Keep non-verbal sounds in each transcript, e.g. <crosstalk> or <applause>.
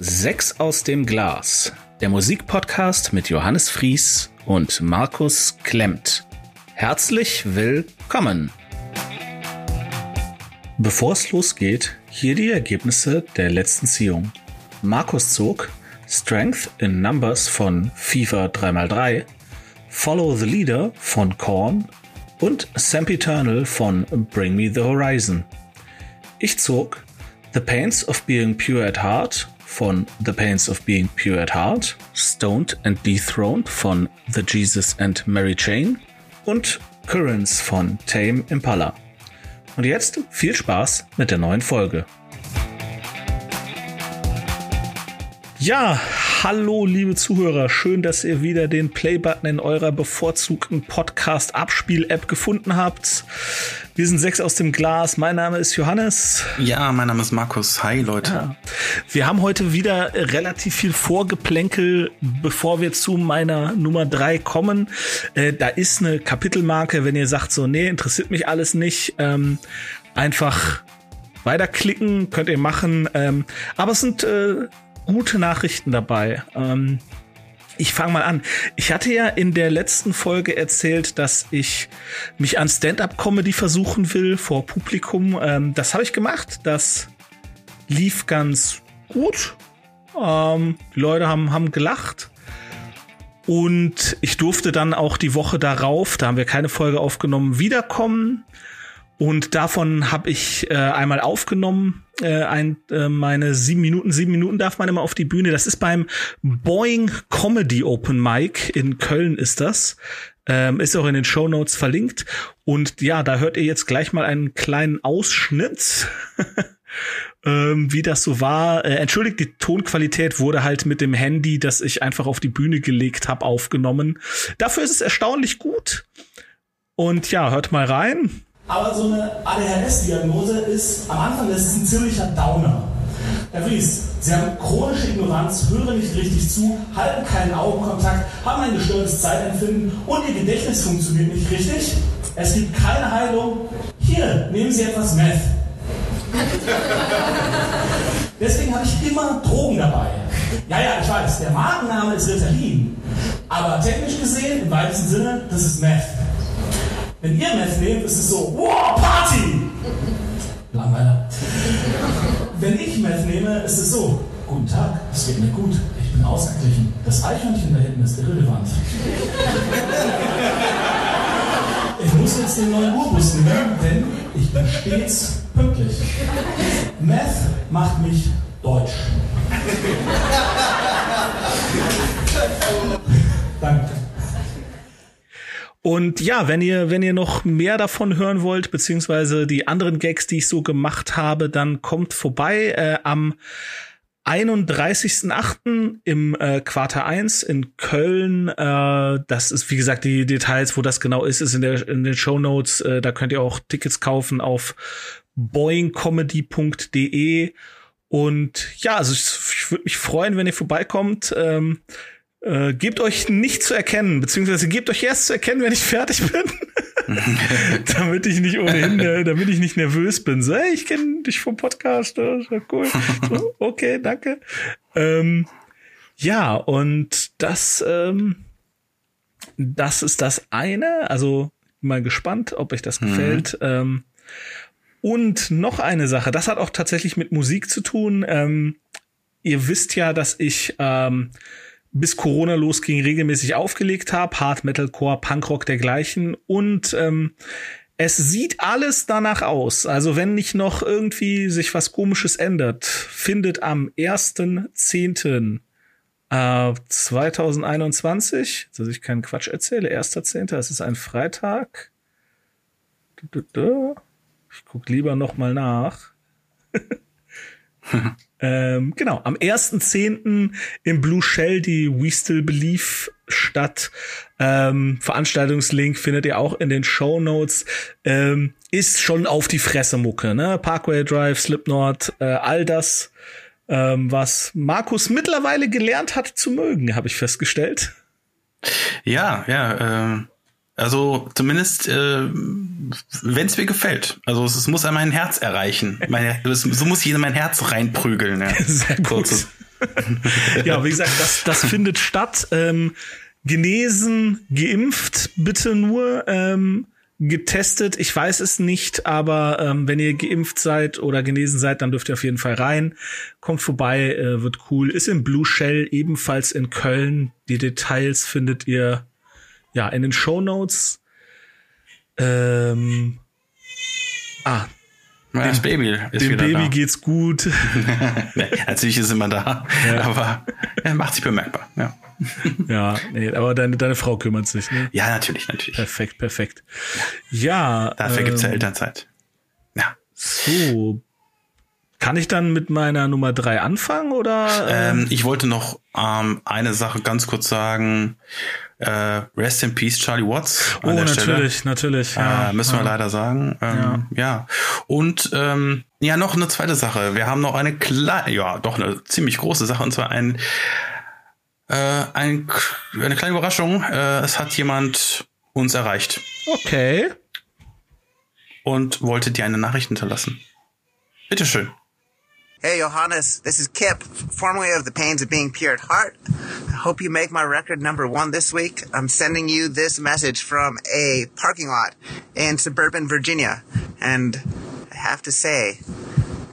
Sechs aus dem Glas, der Musikpodcast mit Johannes Fries und Markus Klemmt. Herzlich willkommen! Bevor es losgeht, hier die Ergebnisse der letzten Ziehung. Markus zog Strength in Numbers von FIFA 3x3, Follow the Leader von Korn und Sempiternal von Bring Me the Horizon. Ich zog The Pains of Being Pure at Heart von The Pains of Being Pure at Heart, Stoned and Dethroned von The Jesus and Mary Chain und Currents von Tame Impala. Und jetzt viel Spaß mit der neuen Folge. Ja, hallo liebe Zuhörer, schön, dass ihr wieder den Play-Button in eurer bevorzugten Podcast-Abspiel-App gefunden habt. Wir sind sechs aus dem Glas. Mein Name ist Johannes. Ja, mein Name ist Markus. Hi Leute. Ja. Wir haben heute wieder relativ viel Vorgeplänkel, bevor wir zu meiner Nummer drei kommen. Äh, da ist eine Kapitelmarke, wenn ihr sagt so, nee, interessiert mich alles nicht. Ähm, einfach weiterklicken, könnt ihr machen. Ähm, aber es sind äh, gute Nachrichten dabei. Ähm, ich fange mal an. Ich hatte ja in der letzten Folge erzählt, dass ich mich an Stand-up-Comedy versuchen will vor Publikum. Ähm, das habe ich gemacht. Das lief ganz gut. Ähm, die Leute haben, haben gelacht. Und ich durfte dann auch die Woche darauf, da haben wir keine Folge aufgenommen, wiederkommen. Und davon habe ich äh, einmal aufgenommen, äh, ein, äh, meine sieben Minuten, sieben Minuten darf man immer auf die Bühne. Das ist beim Boeing Comedy Open Mic in Köln ist das. Ähm, ist auch in den Show Notes verlinkt. Und ja, da hört ihr jetzt gleich mal einen kleinen Ausschnitt. <laughs> ähm, wie das so war. Äh, entschuldigt, die Tonqualität wurde halt mit dem Handy, das ich einfach auf die Bühne gelegt habe, aufgenommen. Dafür ist es erstaunlich gut. Und ja, hört mal rein. Aber so eine ADHS-Diagnose ist am Anfang, das ist ein ziemlicher Downer. Herr Fries, Sie haben chronische Ignoranz, hören nicht richtig zu, halten keinen Augenkontakt, haben ein gestörtes Zeitempfinden und Ihr Gedächtnis funktioniert nicht richtig. Es gibt keine Heilung. Hier, nehmen Sie etwas Meth. <laughs> Deswegen habe ich immer Drogen dabei. Ja, ja, ich weiß, der Markenname ist Ritalin. Aber technisch gesehen, im weitesten Sinne, das ist Meth. Wenn ihr Meth nehmt, ist es so, wow, Party! Langweiler. Wenn ich Meth nehme, ist es so, guten Tag, es geht mir gut, ich bin ausgeglichen. Das Eichhörnchen da hinten ist irrelevant. Ich muss jetzt den neuen Urbus nehmen, denn ich bin stets pünktlich. Meth macht mich deutsch. Danke. Und ja, wenn ihr, wenn ihr noch mehr davon hören wollt, beziehungsweise die anderen Gags, die ich so gemacht habe, dann kommt vorbei äh, am 31.8. im äh, Quarter 1 in Köln. Äh, das ist, wie gesagt, die Details, wo das genau ist, ist in, der, in den Show Notes. Äh, da könnt ihr auch Tickets kaufen auf boingcomedy.de. Und ja, also ich, ich würde mich freuen, wenn ihr vorbeikommt. Ähm, äh, gebt euch nicht zu erkennen, beziehungsweise gebt euch erst zu erkennen, wenn ich fertig bin. <laughs> damit ich nicht ohnehin, äh, damit ich nicht nervös bin. So, hey, ich kenne dich vom Podcast, das ist ja cool. So, <laughs> okay, danke. Ähm, ja, und das, ähm, das ist das eine. Also mal gespannt, ob euch das mhm. gefällt. Ähm, und noch eine Sache, das hat auch tatsächlich mit Musik zu tun. Ähm, ihr wisst ja, dass ich ähm, bis Corona losging, regelmäßig aufgelegt habe. Hard Metalcore, Punkrock dergleichen. Und ähm, es sieht alles danach aus. Also wenn nicht noch irgendwie sich was komisches ändert, findet am 1.10. Äh, 2021, dass ich keinen Quatsch erzähle, 1.10., es ist ein Freitag. Ich guck lieber noch mal nach. <laughs> Ähm, genau, am 1.10. im Blue Shell die We Still Believe statt. Ähm, Veranstaltungslink findet ihr auch in den Show Notes. Ähm, ist schon auf die Fresse Mucke, ne? Parkway Drive, Slipknot, äh, all das, ähm, was Markus mittlerweile gelernt hat zu mögen, habe ich festgestellt. Ja, ja, äh also zumindest, äh, wenn es mir gefällt. Also es, es muss an mein Herz erreichen. Mein, es, so muss jeder mein Herz reinprügeln. Ja. <laughs> Sehr gut. <laughs> ja, wie gesagt, das, das findet statt. Ähm, genesen, geimpft, bitte nur. Ähm, getestet, ich weiß es nicht, aber ähm, wenn ihr geimpft seid oder genesen seid, dann dürft ihr auf jeden Fall rein. Kommt vorbei, äh, wird cool. Ist im Blue Shell, ebenfalls in Köln. Die Details findet ihr ja in den Show Notes. Ähm, ah, Ja, das Baby ist dem Baby da. geht's gut. <laughs> Nee, Natürlich ist immer da, Ja. aber er macht sich bemerkbar. Ja, ja, nee, aber deine, deine Frau kümmert sich, ne? ja natürlich, natürlich. Perfekt, perfekt. Ja. Dafür gibt's ja ähm, Elternzeit. Ja. So. Kann ich dann mit meiner Nummer drei anfangen oder? Ähm, ich wollte noch ähm, eine Sache ganz kurz sagen. Äh, Rest in Peace, Charlie Watts. oh, der Stelle. natürlich, natürlich. Ja, äh, müssen wir ja. leider sagen. Ähm, ja. Und ähm, ja, noch eine zweite Sache. Wir haben noch eine kleine, ja, doch eine ziemlich große Sache, und zwar ein, äh, ein eine kleine Überraschung. Äh, es hat jemand uns erreicht Okay. und wollte dir eine Nachricht hinterlassen. Bitteschön. Hey Johannes, this is Kip, formerly of the Pains of Being Pure at Heart. I hope you make my record number one this week. I'm sending you this message from a parking lot in suburban Virginia. And I have to say,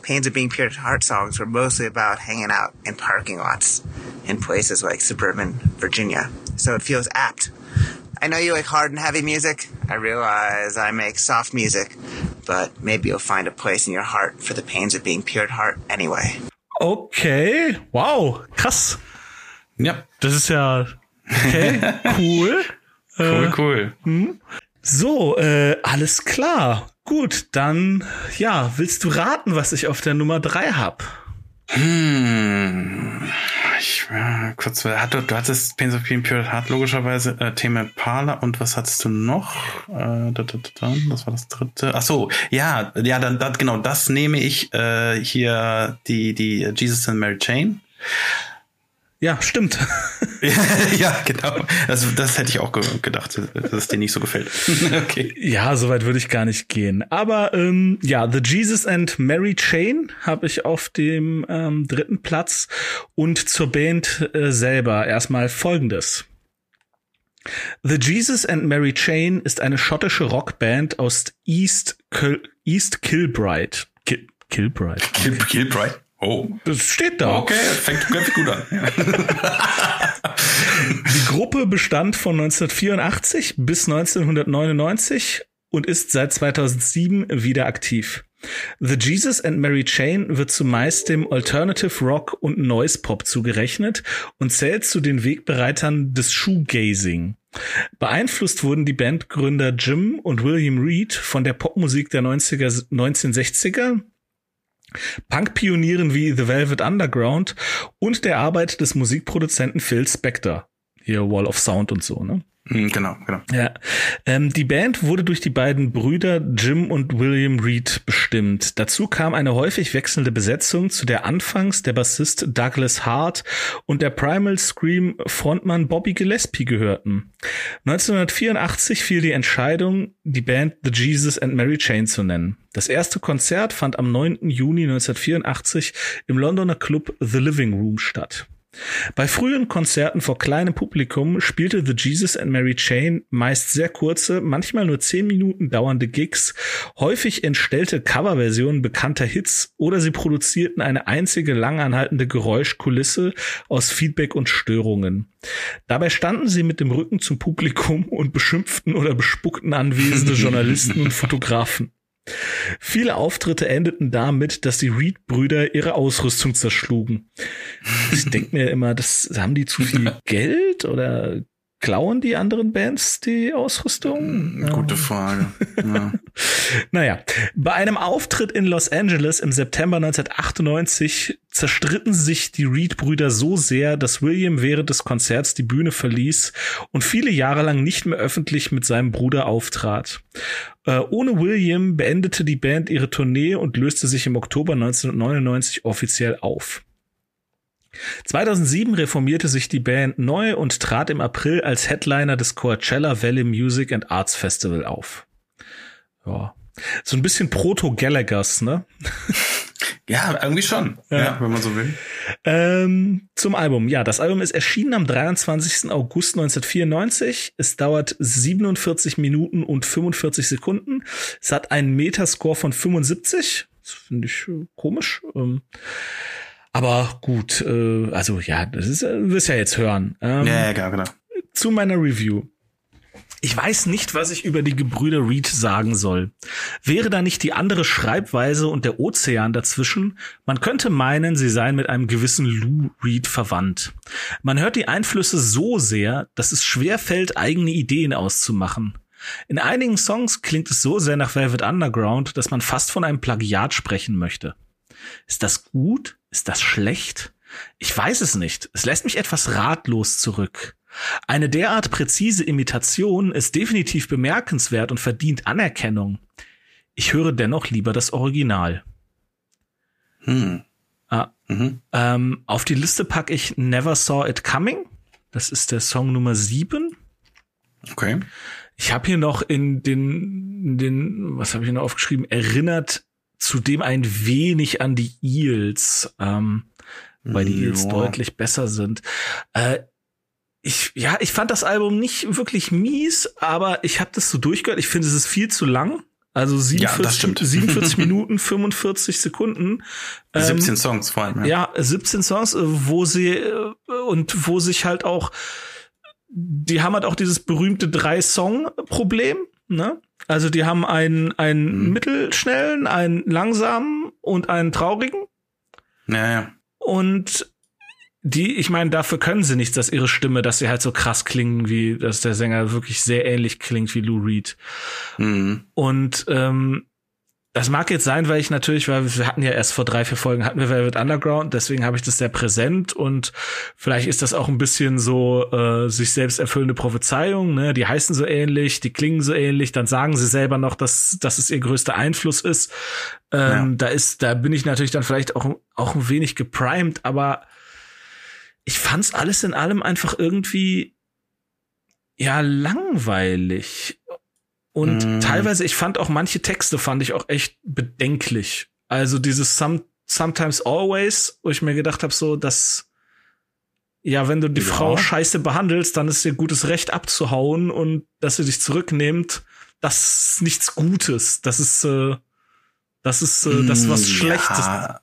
Pains of Being Pure at Heart songs were mostly about hanging out in parking lots in places like suburban Virginia. So it feels apt. I know you like hard and heavy music. I realize I make soft music, but maybe you'll find a place in your heart for the pains of being pure at heart anyway. Okay. Wow. Krass. Ja, Das ist ja okay. <laughs> cool. cool, cool. So, äh, alles klar. Gut, dann ja, willst du raten, was ich auf der Nummer drei hab? Hm. Ich äh, kurz, hat, du, du hattest Pains of Being Pure Heart logischerweise äh, Thema Parla und was hattest du noch? Äh, da, da, da, da, das war das dritte. Ach so, ja, ja, dann, dann genau, das nehme ich äh, hier die die Jesus and Mary Chain. Ja, stimmt. <laughs> ja, genau. Also das hätte ich auch ge gedacht, dass es dir nicht so gefällt. <laughs> okay. Ja, soweit würde ich gar nicht gehen. Aber ähm, ja, The Jesus and Mary Chain habe ich auf dem ähm, dritten Platz. Und zur Band äh, selber erstmal Folgendes. The Jesus and Mary Chain ist eine schottische Rockband aus East, Kil East Kilbride. Ki Kilbride. Kill, Killbright. Oh. Das steht da. Okay, fängt, gut an. <laughs> Die Gruppe bestand von 1984 bis 1999 und ist seit 2007 wieder aktiv. The Jesus and Mary Chain wird zumeist dem Alternative Rock und Noise Pop zugerechnet und zählt zu den Wegbereitern des Shoegazing. Beeinflusst wurden die Bandgründer Jim und William Reed von der Popmusik der 90er, 1960er, Punk-Pionieren wie The Velvet Underground und der Arbeit des Musikproduzenten Phil Spector. Hier Wall of Sound und so, ne? Hm, genau, genau. Ja, ähm, die Band wurde durch die beiden Brüder Jim und William Reed bestimmt. Dazu kam eine häufig wechselnde Besetzung, zu der anfangs der Bassist Douglas Hart und der Primal Scream Frontmann Bobby Gillespie gehörten. 1984 fiel die Entscheidung, die Band The Jesus and Mary Chain zu nennen. Das erste Konzert fand am 9. Juni 1984 im Londoner Club The Living Room statt. Bei frühen Konzerten vor kleinem Publikum spielte The Jesus and Mary Chain meist sehr kurze, manchmal nur zehn Minuten dauernde Gigs, häufig entstellte Coverversionen bekannter Hits oder sie produzierten eine einzige langanhaltende Geräuschkulisse aus Feedback und Störungen. Dabei standen sie mit dem Rücken zum Publikum und beschimpften oder bespuckten anwesende <laughs> Journalisten und Fotografen. Viele Auftritte endeten damit, dass die Reed-Brüder ihre Ausrüstung zerschlugen. Ich denke mir immer, das haben die zu viel <laughs> Geld oder klauen die anderen Bands die Ausrüstung? Gute Frage. <laughs> Ja. Naja, bei einem Auftritt in Los Angeles im September 1998 zerstritten sich die Reed-Brüder so sehr, dass William während des Konzerts die Bühne verließ und viele Jahre lang nicht mehr öffentlich mit seinem Bruder auftrat. Äh, ohne William beendete die Band ihre Tournee und löste sich im Oktober 1999 offiziell auf. 2007 reformierte sich die Band neu und trat im April als Headliner des Coachella Valley Music and Arts Festival auf. Ja. So ein bisschen Proto-Gallagher's, ne? <laughs> Ja, irgendwie schon. Ja, ja wenn man so will. Ähm, zum Album. Ja, das Album ist erschienen am 23. August 1994. Es dauert 47 Minuten und 45 Sekunden. Es hat einen Metascore von 75. Das finde ich äh, komisch. Ähm, aber gut, äh, also ja, das ist, äh, wirst ja jetzt hören. Ähm, ja, ja, genau. Zu meiner Review. Ich weiß nicht, was ich über die Gebrüder Reed sagen soll. Wäre da nicht die andere Schreibweise und der Ozean dazwischen, man könnte meinen, sie seien mit einem gewissen Lou Reed verwandt. Man hört die Einflüsse so sehr, dass es schwer fällt, eigene Ideen auszumachen. In einigen Songs klingt es so sehr nach Velvet Underground, dass man fast von einem Plagiat sprechen möchte. Ist das gut? Ist das schlecht? Ich weiß es nicht. Es lässt mich etwas ratlos zurück. Eine derart präzise Imitation ist definitiv bemerkenswert und verdient Anerkennung. Ich höre dennoch lieber das Original. Hm. Ah, mhm. ähm, auf die Liste packe ich Never Saw It Coming. Das ist der Song Nummer sieben. Okay. Ich habe hier noch in den, in den, was habe ich noch aufgeschrieben, erinnert zudem ein wenig an die Eels, ähm, weil die Eels ja. deutlich besser sind. Äh, ich, ja, ich fand das Album nicht wirklich mies, aber ich habe das so durchgehört. Ich finde, es ist viel zu lang. Also 47, ja, 47 <laughs> Minuten, 45 Sekunden. 17 ähm, Songs vor allem. Ja. ja, 17 Songs, äh, wo sie äh, und wo sich halt auch, die haben halt auch dieses berühmte Drei-Song-Problem. Ne? Also die haben einen, einen mhm. mittelschnellen, einen langsamen und einen traurigen. Ja, ja. Und die, ich meine, dafür können sie nichts, dass ihre Stimme, dass sie halt so krass klingen, wie dass der Sänger wirklich sehr ähnlich klingt wie Lou Reed. Mhm. Und ähm, das mag jetzt sein, weil ich natürlich, weil wir hatten ja erst vor drei, vier Folgen hatten wir Velvet Underground, deswegen habe ich das sehr präsent und vielleicht ist das auch ein bisschen so äh, sich selbst erfüllende Prophezeiung, ne? Die heißen so ähnlich, die klingen so ähnlich, dann sagen sie selber noch, dass, dass es ihr größter Einfluss ist. Ähm, ja. Da ist, da bin ich natürlich dann vielleicht auch, auch ein wenig geprimed, aber ich fand's alles in allem einfach irgendwie ja langweilig. Und mm. teilweise, ich fand auch manche Texte fand ich auch echt bedenklich. Also dieses Some, Sometimes Always, wo ich mir gedacht habe, so, dass ja, wenn du die ja. Frau scheiße behandelst, dann ist ihr gutes Recht abzuhauen und dass sie dich zurücknimmt, das ist nichts Gutes. Das ist äh, das ist äh, das was mm, Schlechtes. Ja,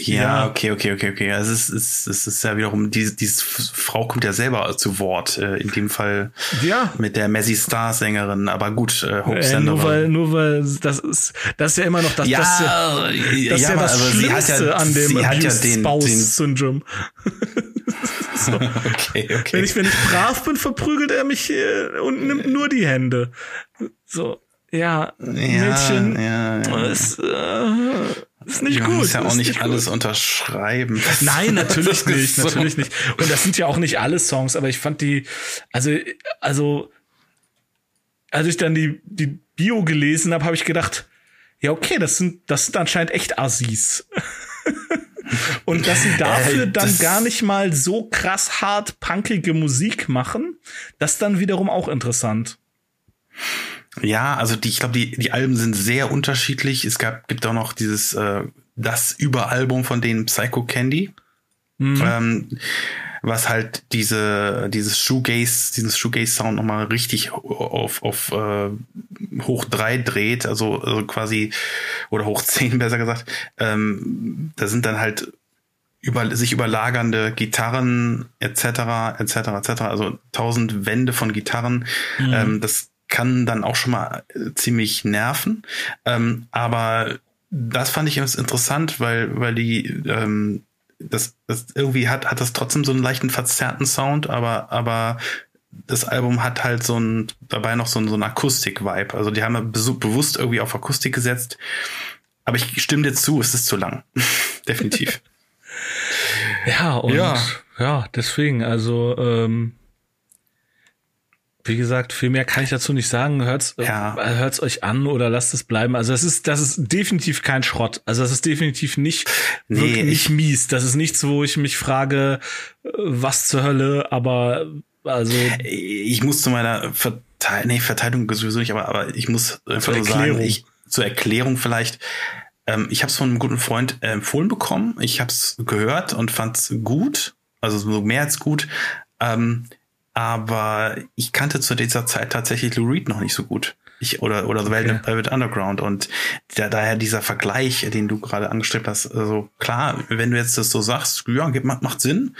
ja, okay, okay, okay, okay. Also es ist, es ist ja wiederum, diese, diese Frau kommt ja selber zu Wort, äh, in dem Fall ja. mit der Messi Star Sängerin, aber gut, äh, Hope äh, Nur weil, nur weil das ist, das ist ja immer noch das, ja, das, ja, das ja, ja das Schlimmste ja, an dem Abused ja Spouse Syndrome. <laughs> so. okay, okay. Wenn ich, wenn ich brav bin, verprügelt er mich äh, und nimmt nur die Hände. So ja, ja Mädchen, ja, ja. Ist, äh, ist nicht ja, gut. Muss ja auch ist nicht alles gut. unterschreiben. <laughs> Nein, natürlich <laughs> nicht, so. natürlich nicht. Und das sind ja auch nicht alle Songs, aber ich fand die, also, also, als ich dann die, die Bio gelesen habe, habe ich gedacht, ja, okay, das sind, das sind anscheinend echt Assis. <laughs> Und dass sie dafür äh, dann gar nicht mal so krass hart punkige Musik machen, das dann wiederum auch interessant. Ja, also die, ich glaube, die, die Alben sind sehr unterschiedlich. Es gab, gibt auch noch dieses, äh, das Überalbum von denen Psycho Candy. Mhm. Ähm, was halt diese, dieses Shoegaze, dieses Shoegaze-Sound nochmal richtig auf, auf äh, hoch drei dreht, also, also quasi, oder hoch zehn <laughs> besser gesagt. Ähm, da sind dann halt über, sich überlagernde Gitarren etc. etc. etc. Also tausend Wände von Gitarren. Mhm. Ähm, das kann dann auch schon mal äh, ziemlich nerven. Ähm, aber das fand ich jetzt interessant, weil, weil die, ähm, das, das irgendwie hat, hat das trotzdem so einen leichten verzerrten Sound, aber, aber das Album hat halt so ein, dabei noch so ein, so ein Akustik-Vibe. Also die haben bewusst irgendwie auf Akustik gesetzt. Aber ich stimme dir zu, es ist zu lang. <laughs> Definitiv. ja, und ja. ja, deswegen, also ähm, wie gesagt, viel mehr kann ich dazu nicht sagen. Hört's, äh, ja. äh, hört's euch an oder lasst es bleiben. Also das ist, das ist definitiv kein Schrott. Also das ist definitiv nicht nee, wirklich nicht mies. Das ist nichts, wo ich mich frage, äh, was zur Hölle, aber also. Ich muss zu meiner Verteilung, nee, Verteidigung sowieso nicht, aber, aber ich muss einfach nur sagen, ich, zur Erklärung vielleicht, Ähm, ich habe es von einem guten Freund äh, empfohlen bekommen. Ich habe es gehört und fand es gut, also so mehr als gut. Ähm, aber ich kannte zu dieser Zeit tatsächlich Lou Reed noch nicht so gut. Ich, oder oder okay. Velvet, Underground und da, daher dieser Vergleich, den du gerade angestrebt hast, also klar, wenn du jetzt das so sagst, ja, macht, macht Sinn,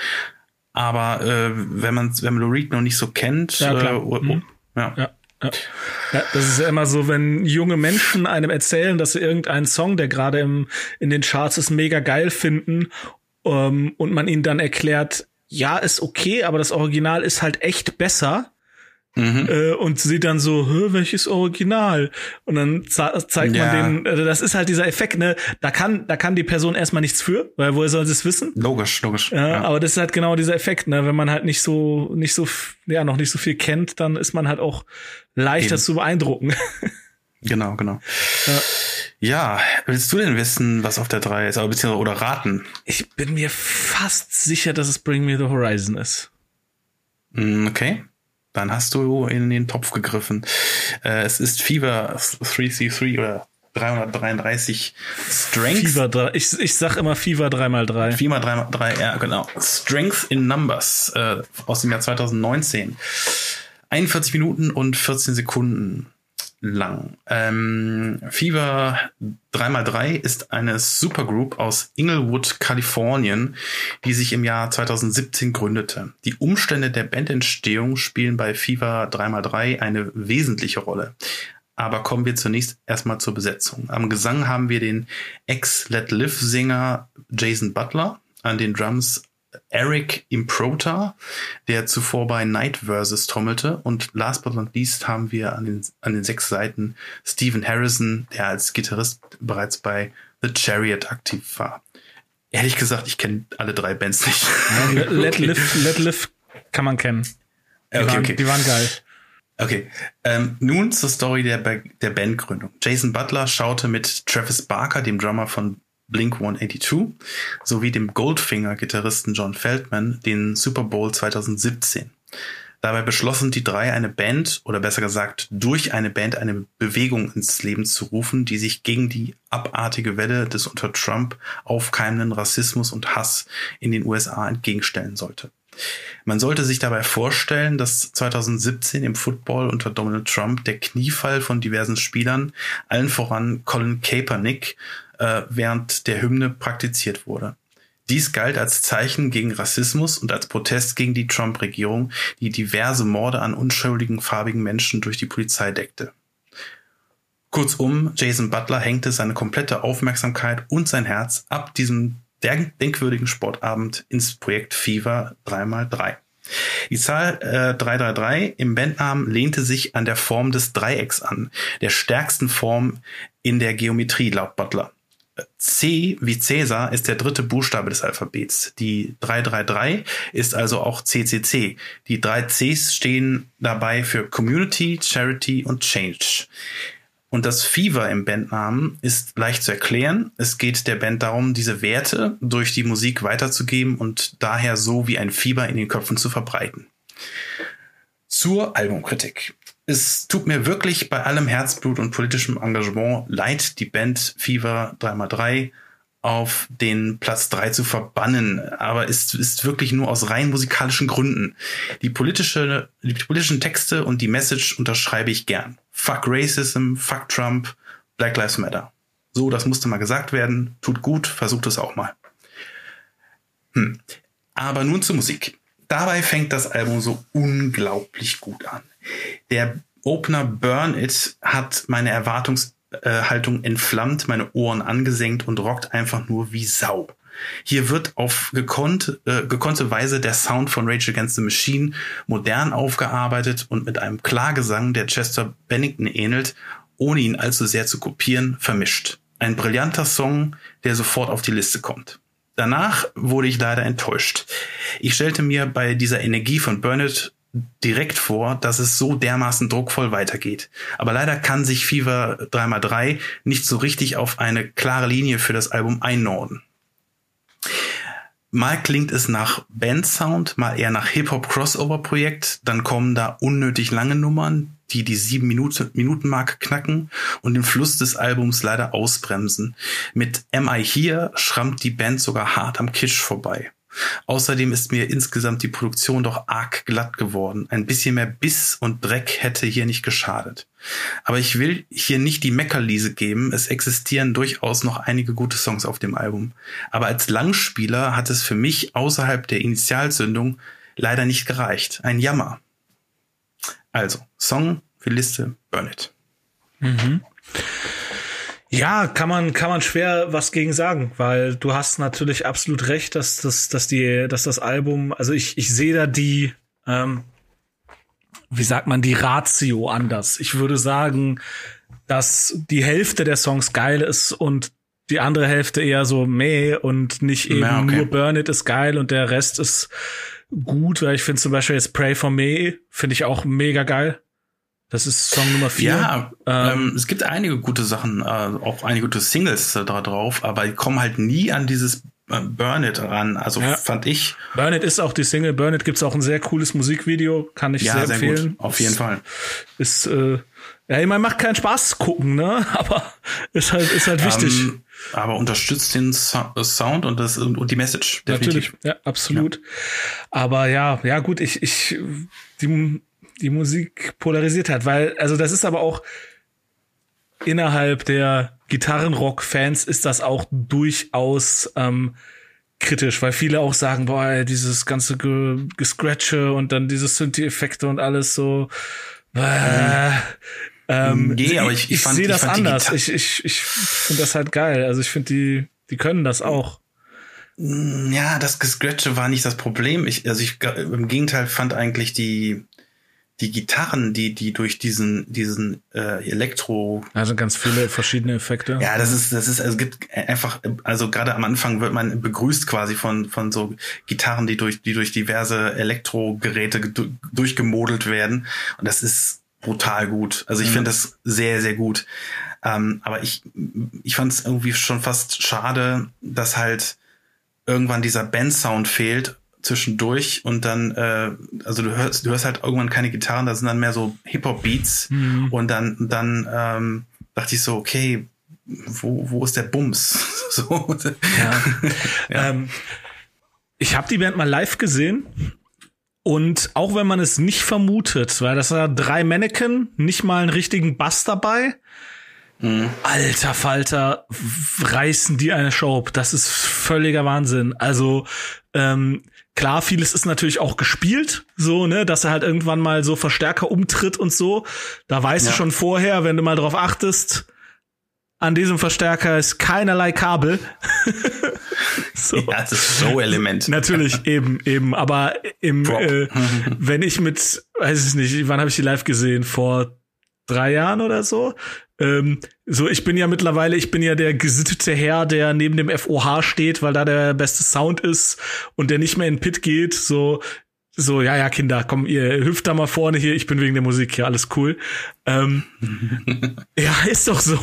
aber äh, wenn man wenn man Lou Reed noch nicht so kennt, ja, klar. Äh, mhm. ja. ja. Ja. ja, das ist ja immer so, wenn junge Menschen einem erzählen, dass sie irgendeinen Song, der gerade im, in den Charts ist, mega geil finden ähm, und man ihnen dann erklärt, ja, ist okay, aber das Original ist halt echt besser. Mhm. Äh, und sie dann so, welches Original? Und dann zeigt ja. man denen, äh, das ist halt dieser Effekt, ne? Da kann, da kann die Person erstmal nichts für, weil woher soll sie es wissen? Logisch, logisch. Ja, ja, Aber das ist halt genau dieser Effekt, ne? Wenn man halt nicht so, nicht so, ja, noch nicht so viel kennt, dann ist man halt auch leichter Eben. zu beeindrucken. <laughs> Genau, genau. Ja. ja. willst du denn wissen, was auf der 3 ist, aber beziehungsweise oder raten? Ich bin mir fast sicher, dass es Bring Me the Horizon ist. Mm, okay. Dann hast du in den Topf gegriffen. Äh, es ist Fever 3C3 oder 333 Strength. Fever, ich, ich sag immer Fever 3x3. Fever 3x3, ja, genau. Strength in Numbers äh, aus dem Jahr 2019. 41 Minuten und 14 Sekunden lang. Ähm, Fever 3x3 ist eine Supergroup aus Inglewood, Kalifornien, die sich im Jahr 2017 gründete. Die Umstände der Bandentstehung spielen bei Fever 3x3 eine wesentliche Rolle. Aber kommen wir zunächst erstmal zur Besetzung. Am Gesang haben wir den Ex-Let Live-Sänger Jason Butler, an den Drums Eric Improta, der zuvor bei Night Versus trommelte. Und last but not least haben wir an den, an den sechs Seiten Stephen Harrison, der als Gitarrist bereits bei The Chariot aktiv war. Ehrlich gesagt, ich kenne alle drei Bands nicht. Ja, <laughs> Let, okay. Live, Let Live kann man kennen. Die, okay, waren, okay. die waren geil. Okay, ähm, nun zur Story der, der Bandgründung. Jason Butler schaute mit Travis Barker, dem Drummer von Blink 182 sowie dem Goldfinger-Gitarristen John Feldman den Super Bowl 2017. Dabei beschlossen die drei eine Band oder besser gesagt durch eine Band eine Bewegung ins Leben zu rufen, die sich gegen die abartige Welle des unter Trump aufkeimenden Rassismus und Hass in den USA entgegenstellen sollte. Man sollte sich dabei vorstellen, dass 2017 im Football unter Donald Trump der Kniefall von diversen Spielern, allen voran Colin Kaepernick, äh, während der Hymne praktiziert wurde. Dies galt als Zeichen gegen Rassismus und als Protest gegen die Trump-Regierung, die diverse Morde an unschuldigen farbigen Menschen durch die Polizei deckte. Kurzum, Jason Butler hängte seine komplette Aufmerksamkeit und sein Herz ab diesem denkwürdigen Sportabend ins Projekt Fever 3x3. Die Zahl äh, 333 im Bandnamen lehnte sich an der Form des Dreiecks an, der stärksten Form in der Geometrie laut Butler. C wie Cäsar ist der dritte Buchstabe des Alphabets. Die 333 ist also auch CCC. Die drei Cs stehen dabei für Community, Charity und Change. Und das Fever im Bandnamen ist leicht zu erklären. Es geht der Band darum, diese Werte durch die Musik weiterzugeben und daher so wie ein Fieber in den Köpfen zu verbreiten. Zur Albumkritik. Es tut mir wirklich bei allem Herzblut und politischem Engagement leid, die Band Fever 3x3 auf den Platz 3 zu verbannen, aber es ist wirklich nur aus rein musikalischen Gründen. Die politische, die politischen Texte und die Message unterschreibe ich gern. Fuck Racism, fuck Trump, Black Lives Matter. So, das musste mal gesagt werden. Tut gut, versucht es auch mal. Hm. Aber nun zur Musik. Dabei fängt das Album so unglaublich gut an. Der Opener Burn It hat meine Erwartungshaltung entflammt, meine Ohren angesenkt und rockt einfach nur wie Sau. Hier wird auf gekonnt, äh, gekonnte Weise der Sound von Rage Against the Machine modern aufgearbeitet und mit einem Klagesang, der Chester Bennington ähnelt, ohne ihn allzu sehr zu kopieren, vermischt. Ein brillanter Song, der sofort auf die Liste kommt. Danach wurde ich leider enttäuscht. Ich stellte mir bei dieser Energie von Burnett direkt vor, dass es so dermaßen druckvoll weitergeht. Aber leider kann sich Fever 3x3 nicht so richtig auf eine klare Linie für das Album einnorden. Mal klingt es nach Bandsound, mal eher nach Hip-Hop-Crossover-Projekt, dann kommen da unnötig lange Nummern, die die sieben Minuten, Minuten Marke knacken und den Fluss des Albums leider ausbremsen. Mit Am I Here schrammt die Band sogar hart am Kitsch vorbei. Außerdem ist mir insgesamt die Produktion doch arg glatt geworden. Ein bisschen mehr Biss und Dreck hätte hier nicht geschadet. Aber ich will hier nicht die Meckerliese geben. Es existieren durchaus noch einige gute Songs auf dem Album. Aber als Langspieler hat es für mich außerhalb der Initialzündung leider nicht gereicht. Ein Jammer. Also, Song für Liste Burn It. Mhm. Ja, kann man, kann man schwer was gegen sagen, weil du hast natürlich absolut recht, dass das, dass die, dass das Album, also ich, ich sehe da die, ähm, wie sagt man, die Ratio anders. Ich würde sagen, dass die Hälfte der Songs geil ist und die andere Hälfte eher so meh und nicht eben ja, okay. nur Burn It ist geil und der Rest ist gut, weil ich finde zum Beispiel jetzt Pray for Me, finde ich auch mega geil. Das ist Song Nummer vier. Ja, ähm, ähm, es gibt einige gute Sachen, äh, auch einige gute Singles äh, da drauf, aber die kommen halt nie an dieses äh, Burn It ran. Also ja. fand ich. Burn It ist auch die Single. Burn It gibt's auch ein sehr cooles Musikvideo, kann ich ja, sehr empfehlen. Sehr gut. Auf jeden Fall. Ist, äh, ja, ich meine, macht keinen Spaß gucken, ne? <laughs> Aber ist halt, ist halt wichtig. Um, ähm, aber unterstützt den Sound und das und die Message. Definitiv. Natürlich, ja, absolut. Ja. Aber ja, ja gut, ich, ich, die die Musik polarisiert hat, weil, also das ist aber auch innerhalb der Gitarrenrock-Fans ist das auch durchaus ähm, kritisch, weil viele auch sagen, boah, dieses ganze Ge Gescratche und dann diese Synthi-Effekte und alles so. Äh, ähm, nee, aber ich, ich, ich sehe das anders. Ich, ich, ich finde das halt geil. Also ich finde, die, die können das auch. Ja, das Gescratche war nicht das Problem. Ich, also ich, im Gegenteil fand eigentlich die, die Gitarren, die die durch diesen diesen äh, Elektro also ganz viele verschiedene Effekte. Ja, das ist das ist also es gibt einfach also gerade am Anfang wird man begrüßt quasi von von so Gitarren, die durch die durch diverse Elektrogeräte durchgemodelt werden und das ist brutal gut. Also ich mhm. finde das sehr sehr gut. Ähm, aber ich ich fand es irgendwie schon fast schade, dass halt irgendwann dieser Band-Sound fehlt zwischendurch und dann, äh, also du hörst, du hörst halt irgendwann keine Gitarren, da sind dann mehr so Hip-Hop-Beats mhm. und dann, dann ähm, dachte ich so, okay, wo, wo ist der Bums? <laughs> so. Ja. <laughs> ja. Ähm, ich habe die Band mal live gesehen und auch wenn man es nicht vermutet, weil das war drei Mannequin, nicht mal einen richtigen Bass dabei. Mhm. Alter Falter, reißen die eine Show. Das ist völliger Wahnsinn. Also ähm, Klar, vieles ist natürlich auch gespielt, so, ne, dass er halt irgendwann mal so Verstärker umtritt und so. Da weißt ja. du schon vorher, wenn du mal drauf achtest, an diesem Verstärker ist keinerlei Kabel. <laughs> so. Ja, das ist Show-Element. Natürlich, <laughs> eben, eben. Aber im, äh, <laughs> wenn ich mit, weiß ich nicht, wann habe ich die live gesehen? Vor drei Jahren oder so. Ähm, so, ich bin ja mittlerweile, ich bin ja der gesittete Herr, der neben dem FOH steht, weil da der beste Sound ist und der nicht mehr in den Pit geht. So, so, ja, ja, Kinder, komm, ihr hüpft da mal vorne hier, ich bin wegen der Musik hier, alles cool. Ähm, <laughs> ja, ist doch so.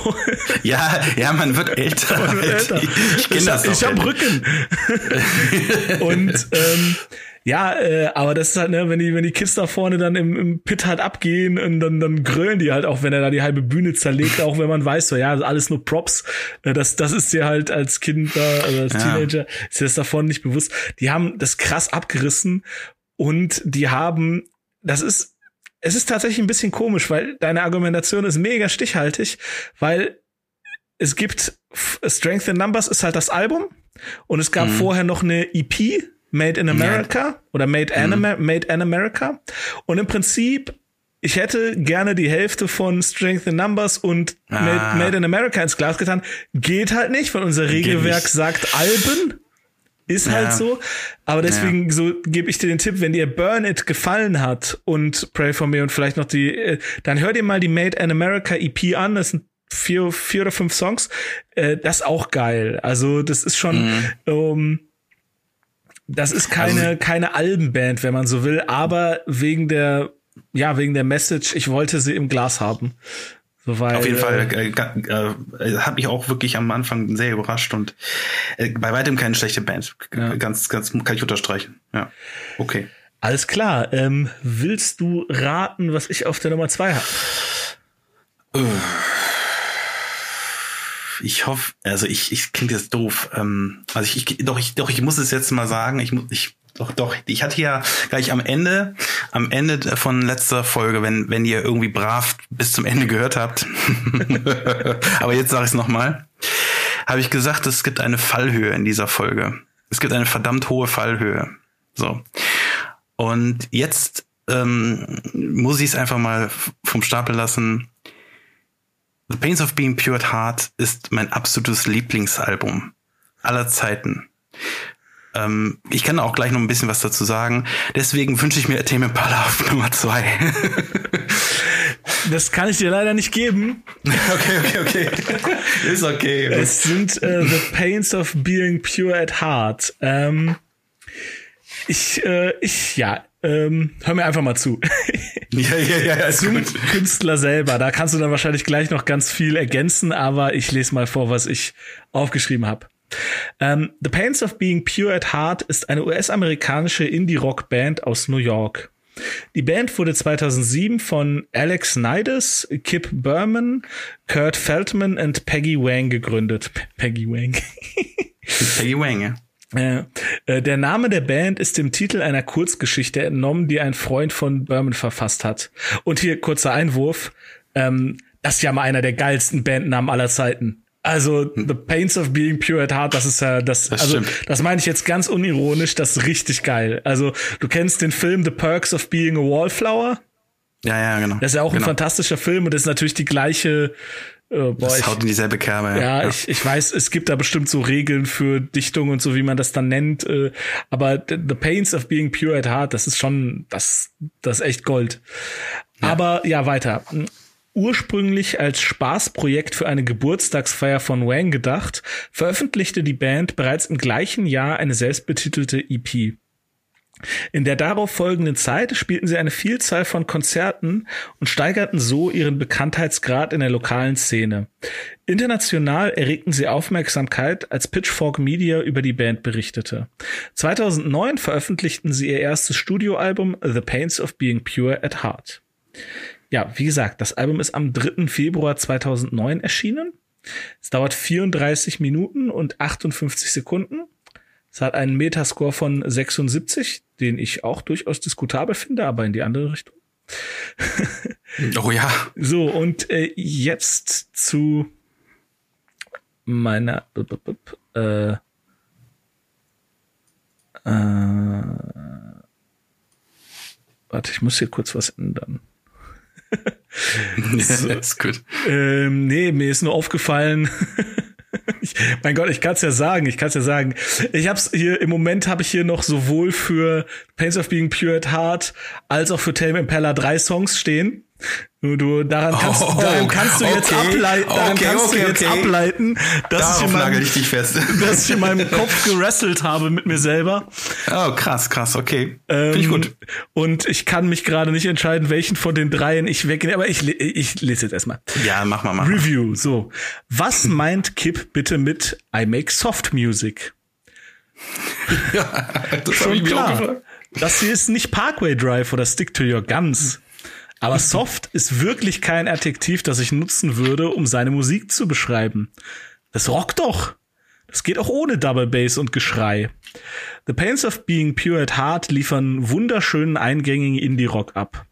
Ja, ja, man wird älter. Man wird älter. Ich, ich. Ich, ich hab Rücken. <laughs> und ähm, ja, äh, aber das ist halt, ne, wenn die, wenn die Kids da vorne dann im, im Pit halt abgehen und dann, dann grölen die halt auch, wenn er da die halbe Bühne zerlegt, auch wenn man weiß, so ja, alles nur Props. Äh, das, das ist dir halt als Kind da, also als ja. Teenager, ist dir das davon nicht bewusst. Die haben das krass abgerissen und die haben, das ist, es ist tatsächlich ein bisschen komisch, weil deine Argumentation ist mega stichhaltig, weil es gibt Strength in Numbers ist halt das Album und es gab mhm. vorher noch eine EP, Made in America ja. oder Made, mhm. An Made in America. Und im Prinzip, ich hätte gerne die Hälfte von Strength in Numbers und ah. Made, Made, in America ins Glas getan. Geht halt nicht, weil unser Regelwerk sagt Alben. Ist halt ja. halt so. Aber deswegen ja. so gebe ich dir den Tipp, wenn dir Burn It gefallen hat und Pray for Me und vielleicht noch die, äh, dann hör dir mal die Made in America EP an. Das sind vier, vier oder fünf Songs. Äh, das ist auch geil. Also das ist schon, mhm. um, das ist keine, also, keine Albenband, wenn man so will, aber wegen der, ja, wegen der Message, ich wollte sie im Glas haben. So, weil, Auf jeden Fall äh, äh, äh, hat mich auch wirklich am Anfang sehr überrascht und äh, bei weitem keine schlechte Band. Ja. Ganz, ganz kann ich unterstreichen. Ja, okay. Alles klar. Ähm, willst du raten, was ich auf der Nummer zwei habe? Ich hoffe, also ich, ich klingt jetzt doof. Ähm, also ich, ich, doch, ich, doch, ich muss es jetzt mal sagen. Ich muss, ich, doch, doch. Ich hatte ja gleich am Ende, am Ende von letzter Folge, wenn, wenn ihr irgendwie brav bis zum Ende gehört habt, <laughs> aber jetzt sage ich es nochmal, habe ich gesagt, es gibt eine Fallhöhe in dieser Folge. Es gibt eine verdammt hohe Fallhöhe. So. Und jetzt ähm, muss ich es einfach mal vom Stapel lassen. The Pains of Being Pure at Heart ist mein absolutes Lieblingsalbum aller Zeiten. Ähm, ich kann auch gleich noch ein bisschen was dazu sagen. Deswegen wünsche ich mir Tame Impala auf Nummer zwei. das kann ich dir leider nicht geben. <laughs> okay, okay, okay. Ist okay. Es sind äh, The Pains of Being Pure at Heart. Ähm, ich, äh, ich, ja, ähm, hör mir einfach mal zu. <laughs> ja, ja, ja, ist Zum gut. Künstler selber. Da kannst du dann wahrscheinlich gleich noch ganz viel ergänzen, aber ich lese mal vor, was ich aufgeschrieben habe. Ähm, The Pains of Being Pure at Heart ist eine US-amerikanische Indie-Rock-Band aus New York. Die Band wurde 2007 von Alex Nides, Kip Berman, Kurt Feldman und Peggy Wang gegründet. P Peggy Wang. <laughs> Peggy Wang, ja. Äh, äh, der Name der Band ist dem Titel einer Kurzgeschichte entnommen, die ein Freund von Berman verfasst hat. Und hier kurzer Einwurf. Ähm, das ist ja mal einer der geilsten Bandnamen aller Zeiten. Also The Pains of Being Pure at Heart, das ist ja das, Das also stimmt. das meine ich jetzt ganz unironisch, das ist richtig geil. Also du kennst den Film The Perks of Being a Wallflower? Ja, ja, genau. Das ist ja auch ein genau. fantastischer Film und das ist natürlich die gleiche äh, boah, Das haut in dieselbe Kerbe. ja, Ich, ich weiß, es gibt da bestimmt so Regeln für Dichtung und so, wie man das dann nennt. Äh, aber The the Pains of Being Pure at Heart, das ist schon, das, das ist echt Gold. Aber ja, weiter. Ursprünglich als Spaßprojekt für eine Geburtstagsfeier von Wang gedacht, veröffentlichte die Band bereits im gleichen Jahr eine selbstbetitelte EP. In der darauf folgenden Zeit spielten sie eine Vielzahl von Konzerten und steigerten so ihren Bekanntheitsgrad in der lokalen Szene. International erregten sie Aufmerksamkeit, als Pitchfork Media über die Band berichtete. 2009 veröffentlichten sie ihr erstes Studioalbum The Pains of Being Pure at Heart. Ja, wie gesagt, das Album ist am 3. Februar 2009 erschienen. Es dauert 34 Minuten und 58 Sekunden. Es hat einen Metascore von 76, den ich auch durchaus diskutabel finde, aber in die andere Richtung. <laughs> Oh ja. So, und äh, jetzt zu meiner äh, äh, warte, ich muss hier kurz was ändern. <laughs> so. ist gut. Ähm, nee, mir ist nur aufgefallen. <laughs> ich, mein Gott, ich kann es ja sagen, ich kann es ja sagen. Ich hab's hier, im Moment habe ich hier noch sowohl für Pains of Being Pure at Heart als auch für Tame Impala drei Songs stehen. Du, du daran kannst, Oh, daran kannst du jetzt okay. ableiten, daran Okay, kannst okay, du jetzt ableiten, dass ich, in meinem, ich dich fest. <laughs> dass ich in meinem Kopf <laughs> gerasselt habe mit mir selber. Oh, krass, krass, okay. Finde ich Ähm, gut. Und ich kann mich gerade nicht entscheiden, welchen von den dreien ich wegnehme, aber ich, ich lese jetzt erstmal. Ja, mach mal, mach mal. Review, so. Was <laughs> meint Kip bitte mit I make soft music? Das hab Schon ich mir auch klar. gefragt. Das hier ist nicht Parkway Drive oder Stick to Your Guns. Aber soft ist wirklich kein Adjektiv, das ich nutzen würde, um seine Musik zu beschreiben. Das rockt doch. Das geht auch ohne Double Bass und Geschrei. The Pains of Being Pure at Heart liefern wunderschönen eingängigen Indie-Rock ab.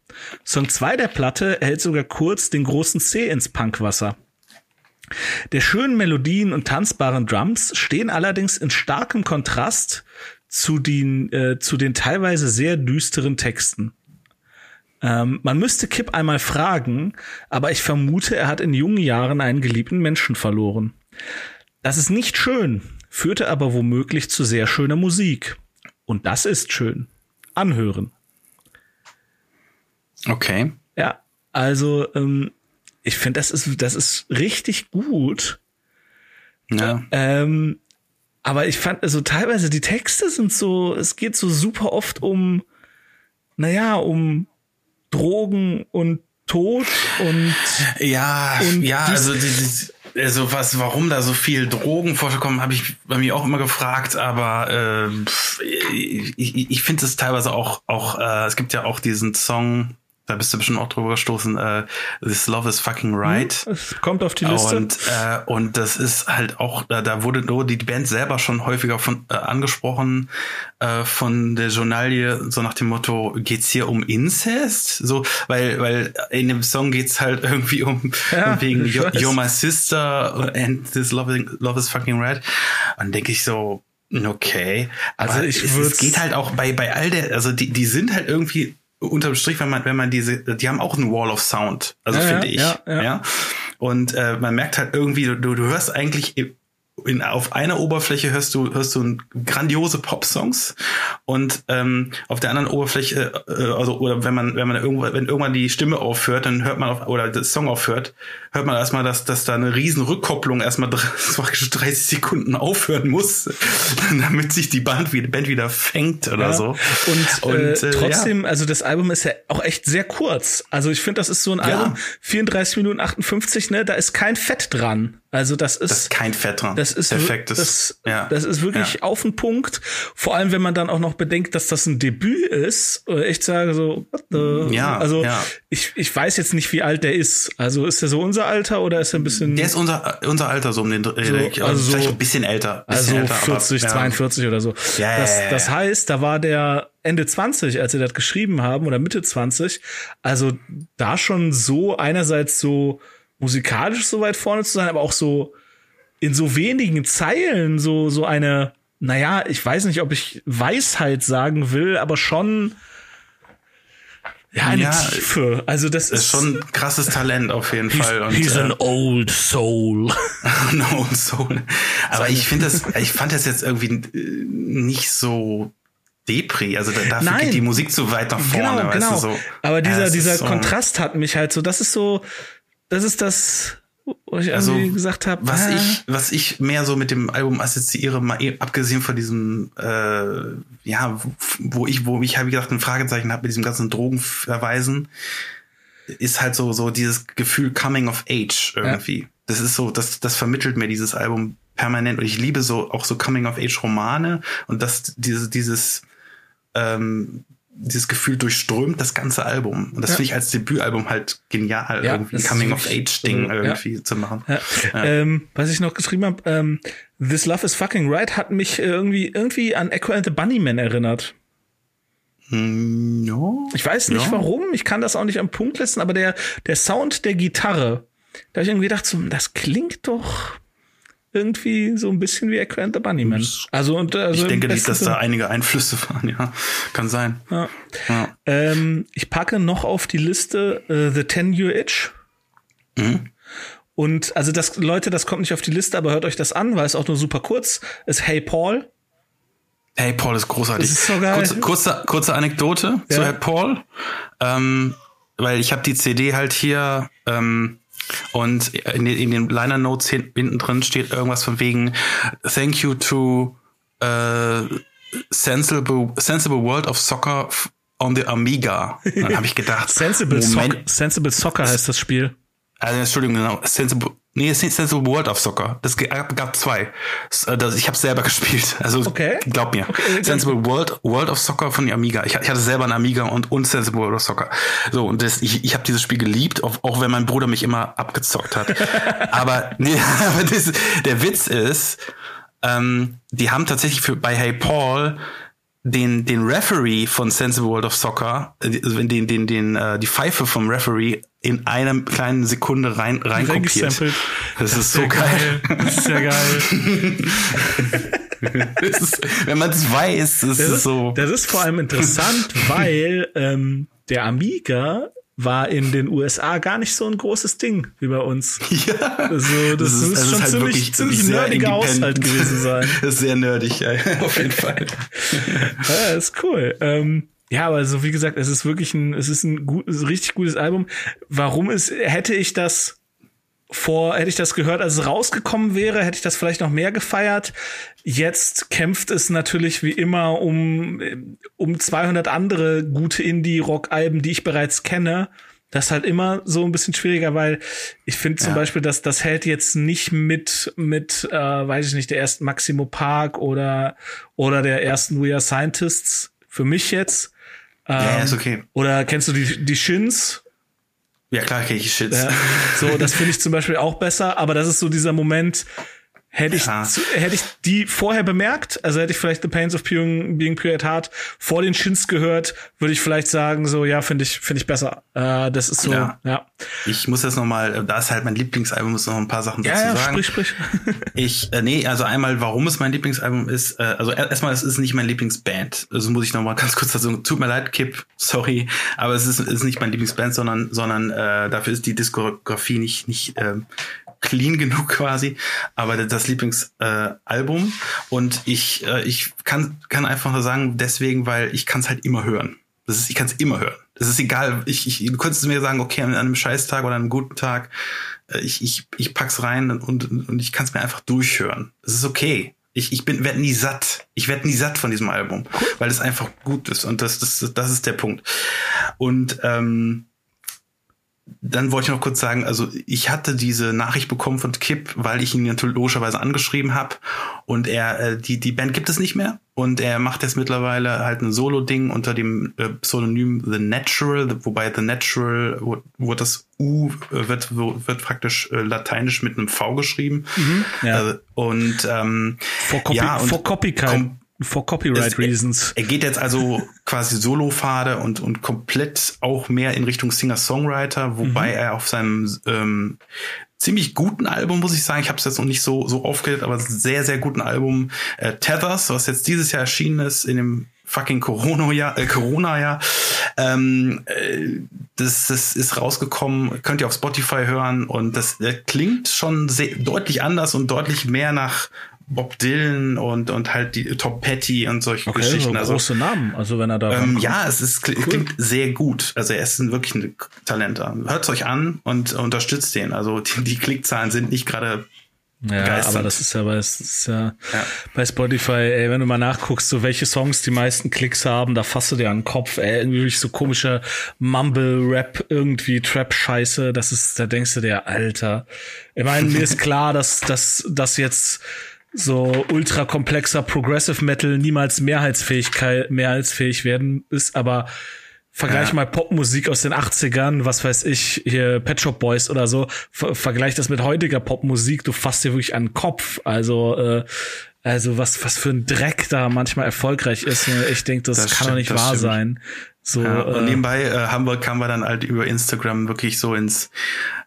Song 2 der Platte erhält sogar kurz den großen C ins Punkwasser. Der schönen Melodien und tanzbaren Drums stehen allerdings in starkem Kontrast zu den, äh, zu den teilweise sehr düsteren Texten. Ähm, man müsste Kip einmal fragen, aber ich vermute, er hat in jungen Jahren einen geliebten Menschen verloren. Das ist nicht schön, führte aber womöglich zu sehr schöner Musik. Und das ist schön. Anhören. Okay. Ja, also ähm, ich finde, das ist, das ist richtig gut. Ja. Ähm, aber ich fand, also teilweise die Texte sind so, es geht so super oft um, naja, um Drogen und Tod und Ja, Und ja, also also was, warum da so viel Drogen vorkommen, habe ich bei mir auch immer gefragt, aber äh, ich, ich, ich finde es teilweise auch, auch äh, es gibt ja auch diesen Song, da bist du bestimmt auch drüber gestoßen, äh, This Love is Fucking Right. Es kommt auf die Liste. Und, äh, und das ist halt auch, da, da wurde nur die Band selber schon häufiger von äh, angesprochen äh, von der Journalie, so nach dem Motto, geht's hier um Incest? So, weil, weil in dem Song geht's halt <laughs> irgendwie um Ja, wegen You're. You're my sister and this love, love is fucking right. Und denke ich so, okay. Aber Also ich es, es geht halt auch bei, bei all der, also die, die sind halt irgendwie unterm Strich, wenn man, wenn man diese, die haben auch einen Wall of Sound, also Ja, finde ja, ich. ja, ja. ja. Und äh, man merkt halt irgendwie, du, du hörst eigentlich in, auf einer Oberfläche hörst du hörst du grandiose Pop-Songs und ähm, auf der anderen Oberfläche äh, also oder wenn man wenn man irgendwann wenn irgendwann die Stimme aufhört dann hört man auf oder der Song aufhört hört man erstmal dass dass da eine riesen Rückkopplung erstmal dr- <laughs> praktisch 30 Sekunden aufhören muss <laughs> damit sich die Band wieder Band wieder fängt oder Ja. so Und, äh, äh, trotzdem, also das Album ist ja auch echt sehr kurz. Also ich finde, das ist so ein Ja. Album, 34 Minuten 58, ne, da ist kein Fett dran. Also das ist, das ist kein Fett dran das ist, perfektes das, ja das ist wirklich Ja. auf den Punkt. Vor allem, wenn man dann auch noch bedenkt, dass das ein Debüt ist. Ich sage so, what the? Ja, also ja. ich, ich weiß jetzt nicht, wie alt der ist. Also ist er so unser Alter oder ist er ein bisschen, der ist unser unser Alter so um den Dreh, So, also also so- vielleicht ein bisschen älter bisschen also älter, 40, aber, ja. 42 oder so. Ja, das, ja, ja, das heißt, da war der Ende 20, als sie das geschrieben haben, oder Mitte 20. Also da schon so einerseits so musikalisch so weit vorne zu sein, aber auch so in so wenigen Zeilen so, so eine, naja, ich weiß nicht, ob ich Weisheit sagen will, aber schon ja, eine Ja, Tiefe. Also das ist ist, schon ein krasses Talent auf jeden Fall. Und, he's äh, <laughs> an old soul. no soul. Aber ich finde das, ich fand das jetzt irgendwie äh, nicht so Depri. Also da, dafür Nein. geht die Musik zu weit nach vorne, genau, genau. so. Aber dieser, Ja, dieser so, Kontrast hat mich halt so, das ist so, das ist das, wo ich Also, gesagt habe, Was ah, ich, was ich mehr so mit dem Album assoziiere, mal eh- abgesehen von diesem, äh, ja, wo ich, wo ich, habe gesagt, ein Fragezeichen habe mit diesem ganzen Drogenverweisen, ist halt so, so dieses Gefühl Coming of Age irgendwie. Das ist so, das, das vermittelt mir dieses Album permanent und ich liebe so, auch so Coming of Age Romane und das, dieses, dieses, ähm, dieses Gefühl durchströmt das ganze Album. Und das Ja. finde ich als Debütalbum halt genial, Ja, irgendwie Coming of Age Ding ja. irgendwie zu machen. Ja. Ähm, was ich noch geschrieben habe, ähm, This Love is Fucking Right hat mich irgendwie irgendwie an Echo and the Bunnymen erinnert. Hm, ja. Ich weiß nicht Ja. warum, ich kann das auch nicht am Punkt lassen, aber der, der Sound der Gitarre, da habe ich irgendwie gedacht, so, das klingt doch irgendwie so ein bisschen wie Echo and the Bunnymen. Also, und, also Ich denke, besten dass da einige Einflüsse <laughs> waren, ja. Kann sein. Ja. Ja. Ähm, ich packe noch auf die Liste äh, The Ten Year Itch. Mhm. Und also das, Leute, das kommt nicht auf die Liste, aber hört euch das an, weil es auch nur super kurz ist. Hey Paul. Hey, Paul ist großartig. Das ist so geil. Kurze, kurze, kurze Anekdote Ja. zu Hey Paul. Ähm, weil ich habe die CD halt hier ähm, und in, den- in den Liner Notes hinten drin steht irgendwas von wegen Thank you to äh, sensible, sensible World of Soccer on the Amiga. Dann habe ich gedacht, <laughs> Sensible, Moment, Soc Sensible Soccer heißt das Spiel. Also, Entschuldigung, genau. Sensible, nee, es ist nicht Sensible World of Soccer. Das ge- gab, zwei. Äh, Das, ich habe selber <laughs> gespielt. Also Okay. glaub mir. Okay, Sensible World, World of Soccer von der Amiga. Ich, ich hatte selber einen Amiga und, und Sensible World of Soccer. So, und das, ich, ich habe dieses Spiel geliebt, auch, auch wenn mein Bruder mich immer abgezockt hat. <laughs> aber nee, <laughs> aber das, der Witz ist, ähm, die haben tatsächlich für, bei Hey Paul den, den Referee von Sensible World of Soccer, äh, den, den, den, den, äh, die Pfeife vom Referee in einer kleinen Sekunde rein, rein kopiert. Reingesampelt. Das, ist so ja geil. Das ist ja geil. <laughs> das ist, wenn man es weiß, ist Das es so. das ist vor allem interessant, weil ähm, der Amiga war in den USA gar nicht so ein großes Ding wie bei uns. <laughs> ja. Also das, ist- muss es schon halt ziemlich, ziemlich sehr nerdiger. Haushalt gewesen sein. <laughs> Das ist sehr nerdig, ja, <laughs> auf jeden Fall. Ja, ist cool. Ähm, ja, aber so wie gesagt, es ist wirklich ein, es ist ein gut, ein richtig gutes Album. Warum ist, hätte ich das vor, hätte ich das gehört, als es rausgekommen wäre, hätte ich das vielleicht noch mehr gefeiert. Jetzt kämpft es natürlich wie immer um, um 200 andere gute Indie-Rock-Alben, die ich bereits kenne. Das ist halt immer so ein bisschen schwieriger, weil ich finde zum Ja. Beispiel, dass das hält jetzt nicht mit, mit, äh, weiß ich nicht, der ersten Maximo Park oder, oder der ersten We Are Scientists. Für mich jetzt. Ja, ja, Ähm, ist okay. Oder kennst du die, die Shins? Ja, klar, okay, ich shit. Ja, so, das finde ich zum Beispiel auch besser, aber das ist so dieser Moment, hätte ich, Ja. hätte ich die vorher bemerkt, also hätte ich vielleicht The Pains of Being, Being Pure at Heart vor den Shins gehört, würde ich vielleicht sagen, so, ja, finde ich, finde ich besser. Äh, das ist so, ja. Ja. Ja, Ich muss jetzt noch mal, da ist halt mein Lieblingsalbum, muss noch ein paar Sachen dazu ja, sagen. sprich, sprich. <laughs> Ich, äh, nee, also einmal, warum es mein Lieblingsalbum ist. Äh, also er- erstmal, es ist nicht mein Lieblingsband. Also muss ich noch mal <laughs> ganz kurz dazu. Tut mir leid, Kip, sorry, aber es ist, ist nicht mein Lieblingsband, sondern, sondern äh, dafür ist die Diskografie nicht nicht ähm, clean <laughs> genug quasi. Aber das Lieblingsalbum äh, und ich äh, ich kann kann einfach nur sagen, deswegen, weil ich kann es halt immer hören. Das ist, ich kann es immer hören. Es ist egal. Ich, ich, du könntest mir sagen, okay, an einem Scheißtag oder an einem guten Tag, äh, ich, ich, ich pack's rein und, und ich kann es mir einfach durchhören. Es ist okay. Ich, ich bin werd nie satt. Ich werd nie satt von diesem Album, weil es einfach gut ist und das, das, das ist der Punkt. Und ähm, dann wollte ich noch kurz sagen, also ich hatte diese Nachricht bekommen von Kip, weil ich ihn natürlich logischerweise angeschrieben habe und er äh, die die Band gibt es nicht mehr. Und er macht jetzt mittlerweile halt ein Solo-Ding unter dem äh, Pseudonym The Natural, wobei The Natural wo, wo das U äh, wird wo, wird praktisch äh, lateinisch mit einem V geschrieben. Ja. äh, und ähm, For, Copy, ja, und Copyright, kom- for Copyright es- Reasons. er geht jetzt also quasi Solo-Pfade und, und komplett auch mehr in Richtung Singer-Songwriter, wobei er auf seinem ähm, ziemlich guten Album, muss ich sagen, ich habe es jetzt noch nicht so, so aufgehört, aber sehr, sehr guten Album äh, Tethers, was jetzt dieses Jahr erschienen ist, in dem fucking Corona-Jahr, äh, Corona-Jahr. Ähm, äh, das, das ist rausgekommen, könnt ihr auf Spotify hören und das äh, klingt schon sehr, deutlich anders und deutlich mehr nach Bob Dylan und, und halt die Tom Petty und solche Okay, Geschichten. Also, große Namen, also wenn er da ähm, ja, es ist, kli- klingt sehr gut. Also er ist ein, wirklich ein Talent. Hört euch an und unterstützt den. Also die, die Klickzahlen sind nicht gerade Ja, begeisternd. aber das ist ja bei, das ist ja Ja. bei Spotify, ey, wenn du mal nachguckst, so welche Songs die meisten Klicks haben, da fasst du dir an den Kopf, ey, irgendwie so komische Mumble-Rap, irgendwie Trap-Scheiße, das ist, da denkst du dir, Alter. Ich meine, mir ist klar, dass, dass, dass jetzt so ultra komplexer Progressive Metal niemals Mehrheitsfähigkeit, mehrheitsfähig werden ist, aber Vergleich Ja. mal Popmusik aus den 80ern, was weiß ich, hier Pet Shop Boys oder so, ver vergleich das mit heutiger Popmusik, du fasst dir wirklich an den Kopf. Also, äh, also was, was für ein Dreck da manchmal erfolgreich ist. ne? Ich denke, das, Das kann doch stimmt, nicht das wahr stimmt. sein. So, Ja, und äh, nebenbei äh, haben wir, kamen wir dann halt über Instagram wirklich so ins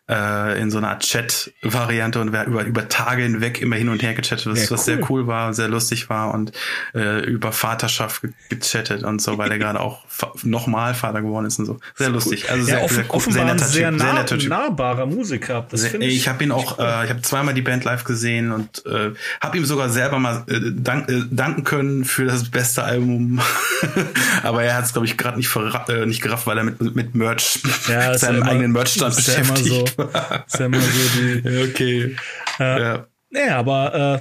äh, in so einer Art Chat-Variante und wir über, über Tage hinweg immer hin und her gechattet, was, Ja, was sehr cool. cool war, sehr lustig war und äh, über Vaterschaft ge gechattet und so, weil er <laughs> gerade auch nochmal Vater geworden ist und so. Sehr lustig. Also ja, sehr, offen, sehr, cool, ein netter sehr, Typ, sehr nah, netter Typ. nahbarer Musiker. Das Sehr- finde ich ich. habe ihn auch, äh, ich habe zweimal die Band live gesehen und äh, habe ihm sogar selber mal äh, dank, äh, danken können für das beste Album. <laughs> Aber er hat es, glaube ich, gerade nicht, äh, nicht gerafft, weil er mit, mit Merch, Ja, <laughs> seinem ja eigenen Merchstand ist ja immer so. beschäftigt. <laughs> ist ja immer so die, okay. Ja. ja, aber äh,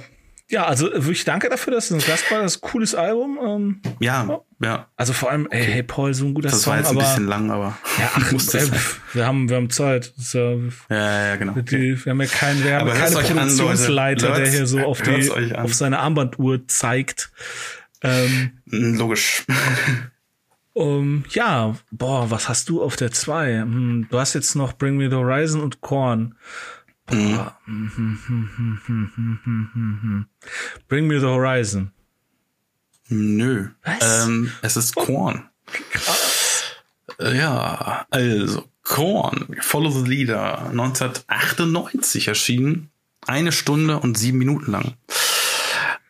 ja, also wirklich danke dafür, dass du ein Gast war. Das ist ein cooles Album. Ähm, ja, ja. also vor allem, ey, hey Paul, so ein guter Das Song, war jetzt ein aber bisschen lang, aber ja, <laughs> ach, musste ey, wir haben wir haben Zeit. Das ja, Ja, ja, genau. die, wir haben ja keinen, wir haben Aber keine euch an. Produktionsleiter, der hier so auf die auf seine Armbanduhr zeigt. Ähm, Logisch. <laughs> Um, ja, boah, was hast du auf der 2? Hm, du hast jetzt noch Bring Me the Horizon und Korn. Boah. Mhm. Bring Me the Horizon. Nö. Was? Ähm, es ist Korn. Krass. Ja, also Korn, Follow the Leader, 1998 erschienen. Eine Stunde und sieben Minuten lang.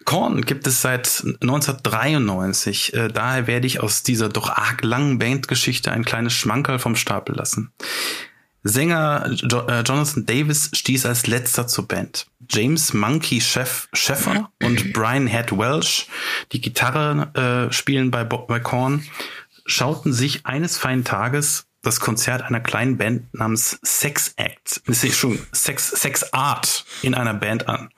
Korn gibt es seit 1993. Äh, daher werde ich aus dieser doch arg langen Bandgeschichte ein kleines Schmankerl vom Stapel lassen. Sänger äh, Jonathan Davis stieß als letzter zur Band. James Monkey Chef Sheffer und Brian Head Welsh, die Gitarre äh, spielen bei Korn, schauten sich eines feinen Tages das Konzert einer kleinen Band namens Sex Act, nee, schon Sex, Sex Art in einer Band an.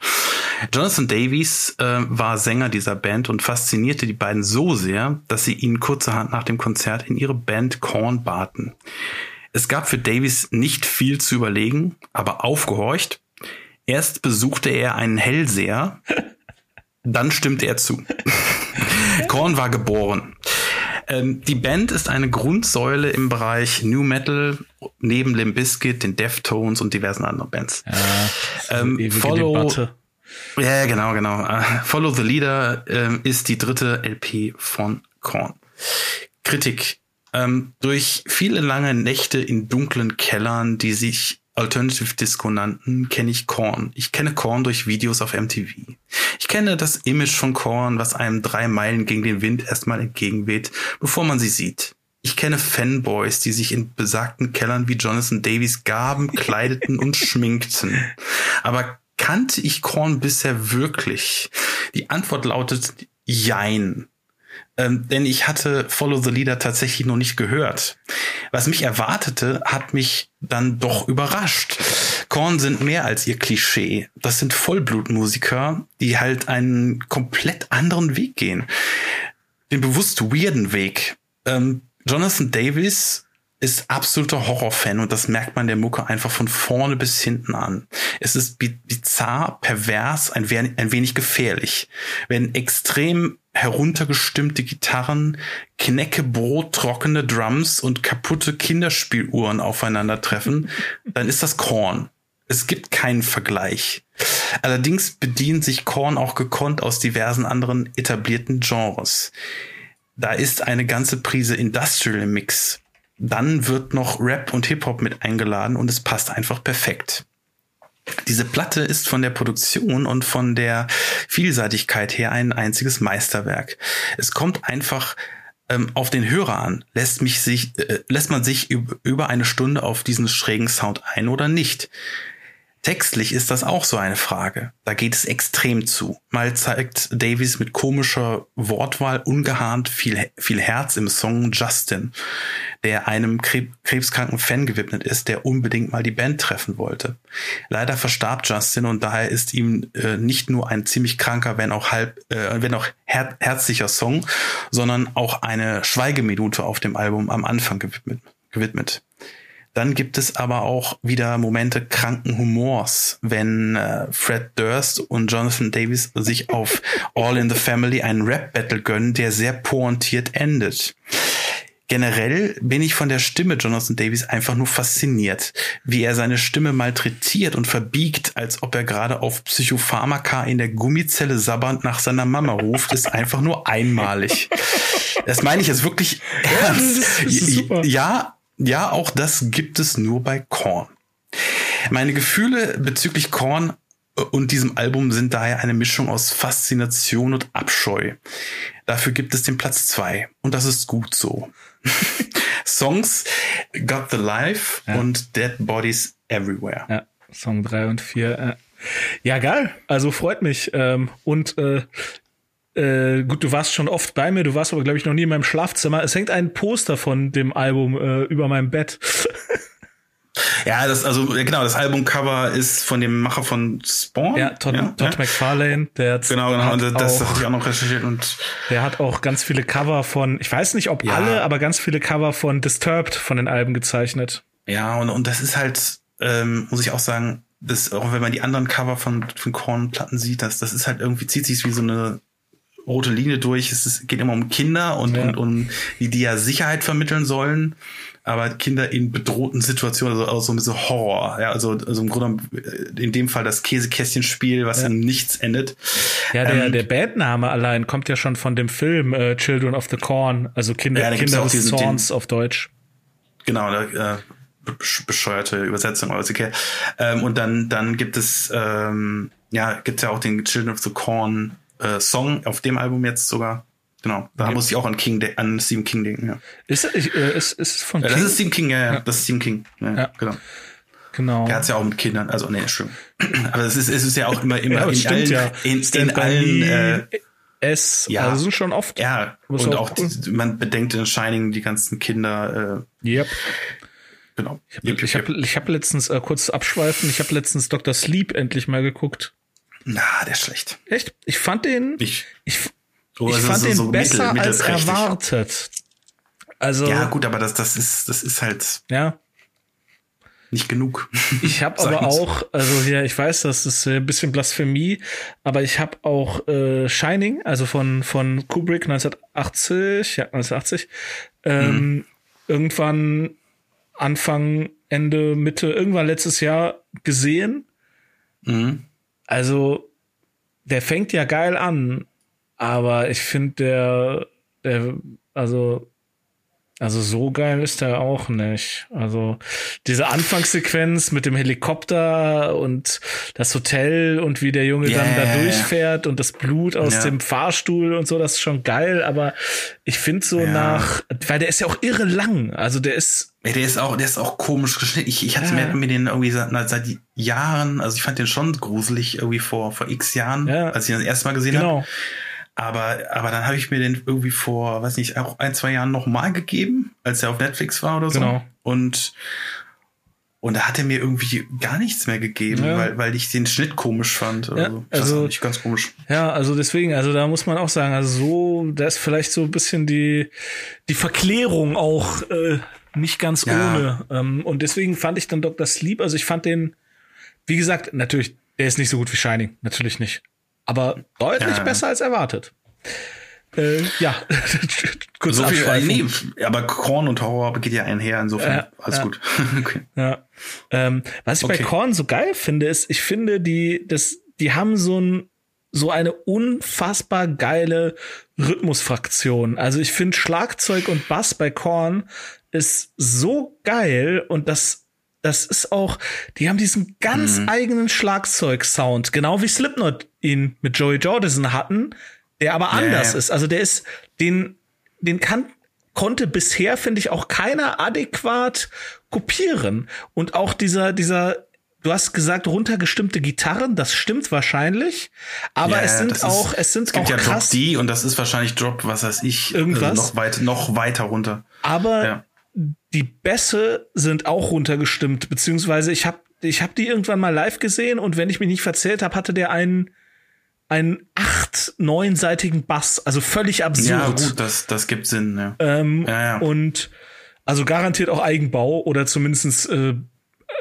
Jonathan Davies äh, war Sänger dieser Band und faszinierte die beiden so sehr, dass sie ihn kurzerhand nach dem Konzert in ihre Band Korn baten. Es gab für Davies nicht viel zu überlegen, aber aufgehorcht. Erst besuchte er einen Hellseher, dann stimmte er zu. <laughs> Korn war geboren. Ähm, die Band ist eine Grundsäule im Bereich New Metal, neben Limp Bizkit, den Deftones und diversen anderen Bands. Ja, ähm, follow, Debatte. Ja, genau, genau. Uh, follow the Leader ähm, ist die dritte LP von Korn. Kritik. Ähm, durch viele lange Nächte in dunklen Kellern, die sich Alternative Disco nannten, kenne ich Korn. Ich kenne Korn durch Videos auf MTV. Ich kenne das Image von Korn, was einem drei Meilen gegen den Wind erstmal entgegenweht, bevor man sie sieht. Ich kenne Fanboys, die sich in besagten Kellern wie Jonathan Davies gaben, kleideten und <laughs> schminkten. Aber kannte ich Korn bisher wirklich? Die Antwort lautet Jein ähm, denn ich hatte Follow the Leader tatsächlich noch nicht gehört. Was mich erwartete, hat mich dann doch überrascht. Korn sind mehr als ihr Klischee. Das sind Vollblutmusiker, die halt einen komplett anderen Weg gehen. Den bewusst weirden Weg. Ähm, Jonathan Davis ist absoluter Horrorfan und das merkt man der Mucke einfach von vorne bis hinten an. Es ist bizarr, pervers, ein, ein wenig gefährlich. Wenn extrem heruntergestimmte Gitarren, Kneckebrot, trockene Drums und kaputte Kinderspieluhren aufeinandertreffen, dann ist das Korn. Es gibt keinen Vergleich. Allerdings bedienen sich Korn auch gekonnt aus diversen anderen etablierten Genres. Da ist eine ganze Prise Industrial Mix dann wird noch Rap und Hip-Hop mit eingeladen und es passt einfach perfekt. Diese Platte ist von der Produktion und von der Vielseitigkeit her ein einziges Meisterwerk. Es kommt einfach ähm, auf den Hörer an. Lässt mich sich, äh, lässt man sich über eine Stunde auf diesen schrägen Sound ein oder nicht? Textlich ist das auch so eine Frage. Da geht es extrem zu. Mal zeigt Davies mit komischer Wortwahl ungeahnt viel, viel Herz im Song Justin, der einem krebskranken Fan gewidmet ist, der unbedingt mal die Band treffen wollte. Leider verstarb Justin und daher ist ihm äh, nicht nur ein ziemlich kranker, wenn auch halb, äh, wenn auch her herzlicher Song, sondern auch eine Schweigeminute auf dem Album am Anfang gewidmet. gewidmet. Dann gibt es aber auch wieder Momente kranken Humors, wenn äh, Fred Durst und Jonathan Davis sich auf <laughs> All in the Family einen Rap-Battle gönnen, der sehr pointiert endet. Generell bin ich von der Stimme Jonathan Davis einfach nur fasziniert, wie er seine Stimme malträtiert und verbiegt, als ob er gerade auf Psychopharmaka in der Gummizelle sabbernd nach seiner Mama ruft, ist einfach nur einmalig. <laughs> Das meine ich jetzt wirklich ernst. Ja, ja ja, auch das gibt es nur bei Korn. Meine Gefühle bezüglich Korn äh, und diesem Album sind daher eine Mischung aus Faszination und Abscheu. Dafür gibt es den Platz zwei und das ist gut so. <laughs> Songs Got the Life ja. und Dead Bodies Everywhere. Ja, Song drei und vier. Äh. Ja, geil. Also freut mich. Ähm, und äh, äh, gut, du warst schon oft bei mir, du warst aber, glaube ich, noch nie in meinem Schlafzimmer. Es hängt ein Poster von dem Album äh, über meinem Bett. <laughs> ja, das, also, genau, das Albumcover ist von dem Macher von Spawn. Ja, Todd, ja, Todd ja. McFarlane, der Genau, genau, und das habe ich auch noch recherchiert und. Der hat auch ganz viele Cover von, ich weiß nicht, ob ja. alle, aber ganz viele Cover von Disturbed von den Alben gezeichnet. Ja, und, und das ist halt, ähm, muss ich auch sagen, das, auch wenn man die anderen Cover von, von Korn-Platten sieht, das, das ist halt irgendwie, zieht sich wie so eine rote Linie durch. Es ist, geht immer um Kinder und, ja. und um die, die ja Sicherheit vermitteln sollen. Aber Kinder in bedrohten Situationen, also, also so ein bisschen Horror. Ja, also, also im Grunde äh, in dem Fall das Käsekästchenspiel, was ja. in nichts endet. Ja, der, ähm, der Bandname allein kommt ja schon von dem Film äh, Children of the Corn, also Kinder, ja, Kinder des Zorns den, auf Deutsch. Genau, da, äh, bescheuerte Übersetzung, aber ist okay. Ähm, und dann, dann gibt es, ähm, ja, gibt ja auch den Children of the Corn äh, Song auf dem Album jetzt sogar. Genau, da okay. muss ich auch an King an Stephen King denken. Ja. Ist, äh, ist, ist von King? Das ist Stephen King, ja, ja. das ist Stephen King. Ja, ja. Genau. Genau. Er hat ja auch mit Kindern, also nee, schön. <clears throat> Aber es ist, es ist ja auch immer, immer ja, in, allen, ja. in, in allen, äh, es, ja, also sind schon oft. Ja, und auch, auch die, man bedenkt in Shining die ganzen Kinder. Äh, yep. Genau. Ich habe yep, ich hab, ich hab letztens, äh, kurz abschweifen, ich habe letztens Dr. Sleep endlich mal geguckt. Na, der ist schlecht. Echt? Ich fand den. Ich, ich, oh, ich fand so, den so besser mittel, als erwartet. Also. Ja, gut, aber das, das ist, das ist halt. Ja. nicht genug. Ich habe <laughs> aber auch, also ja, ich weiß, das ist ein bisschen Blasphemie, aber ich habe auch äh, Shining, also von von Kubrick 1980, ja 1980, ähm, irgendwann Anfang, Ende, Mitte, irgendwann letztes Jahr gesehen. Mhm. Also der fängt ja geil an, aber ich finde der, der, also also so geil ist er auch nicht. Also diese Anfangssequenz mit dem Helikopter und das Hotel und wie der Junge Ja, dann da ja, ja. durchfährt und das Blut aus Ja. dem Fahrstuhl und so, das ist schon geil, aber ich finde so Ja. nach, weil der ist ja auch irre lang. Also der ist, Ey, der ist auch, der ist auch komisch geschnitten. Ich, ich hatte Ja. mir, mir den irgendwie seit, seit Jahren, also ich fand den schon gruselig irgendwie vor, vor x Jahren, Ja. als ich ihn das erste Mal gesehen habe. Aber, aber dann habe ich mir den irgendwie vor, weiß nicht, auch ein, zwei Jahren nochmal gegeben, als er auf Netflix war oder so. Genau. Und, und da hat er mir irgendwie gar nichts mehr gegeben, Ja. weil, weil ich den Schnitt komisch fand. Oder Ja, so. Weiß also- nicht, ganz komisch. Ja, also deswegen, also da muss man auch sagen, also so, da ist vielleicht so ein bisschen die, die Verklärung auch äh, nicht ganz Ja. ohne. Ähm, und deswegen fand ich dann Dr. Sleep, also ich fand den, wie gesagt, natürlich, der ist nicht so gut wie Shining, natürlich nicht. Aber deutlich Ja. besser als erwartet. Äh, ja, <laughs> kurz So viel, abschweifen. nee, aber Korn und Horror geht ja einher, insofern Ja, alles ja. gut. <laughs> okay. Ja. Ähm, was ich bei Okay. Korn so geil finde, ist, ich finde, die, das, die haben so ein, so eine unfassbar geile Rhythmusfraktion. Also ich finde Schlagzeug und Bass bei Korn ist so geil und das, das ist auch, die haben diesen ganz eigenen Schlagzeugsound, genau wie Slipknot ihn mit Joey Jordison hatten, der aber anders ja. ist. Also der ist, den, den kann, konnte bisher, finde ich, auch keiner adäquat kopieren. Und auch dieser, dieser, du hast gesagt, runtergestimmte Gitarren, das stimmt wahrscheinlich, aber Ja, es sind das ist- auch, es sind Es gibt auch ja krass, Drop D und das ist wahrscheinlich Drop, was weiß ich, Irgendwas? Also noch, weit, noch weiter runter. aber Ja. die Bässe sind auch runtergestimmt, beziehungsweise ich habe ich hab die irgendwann mal live gesehen und wenn ich mich nicht verzählt habe, hatte der einen einen acht, neunseitigen Bass, also völlig absurd. Ja, gut, das, das gibt Sinn, ja. Ähm, Ja, ja. Und also garantiert auch Eigenbau oder zumindest äh,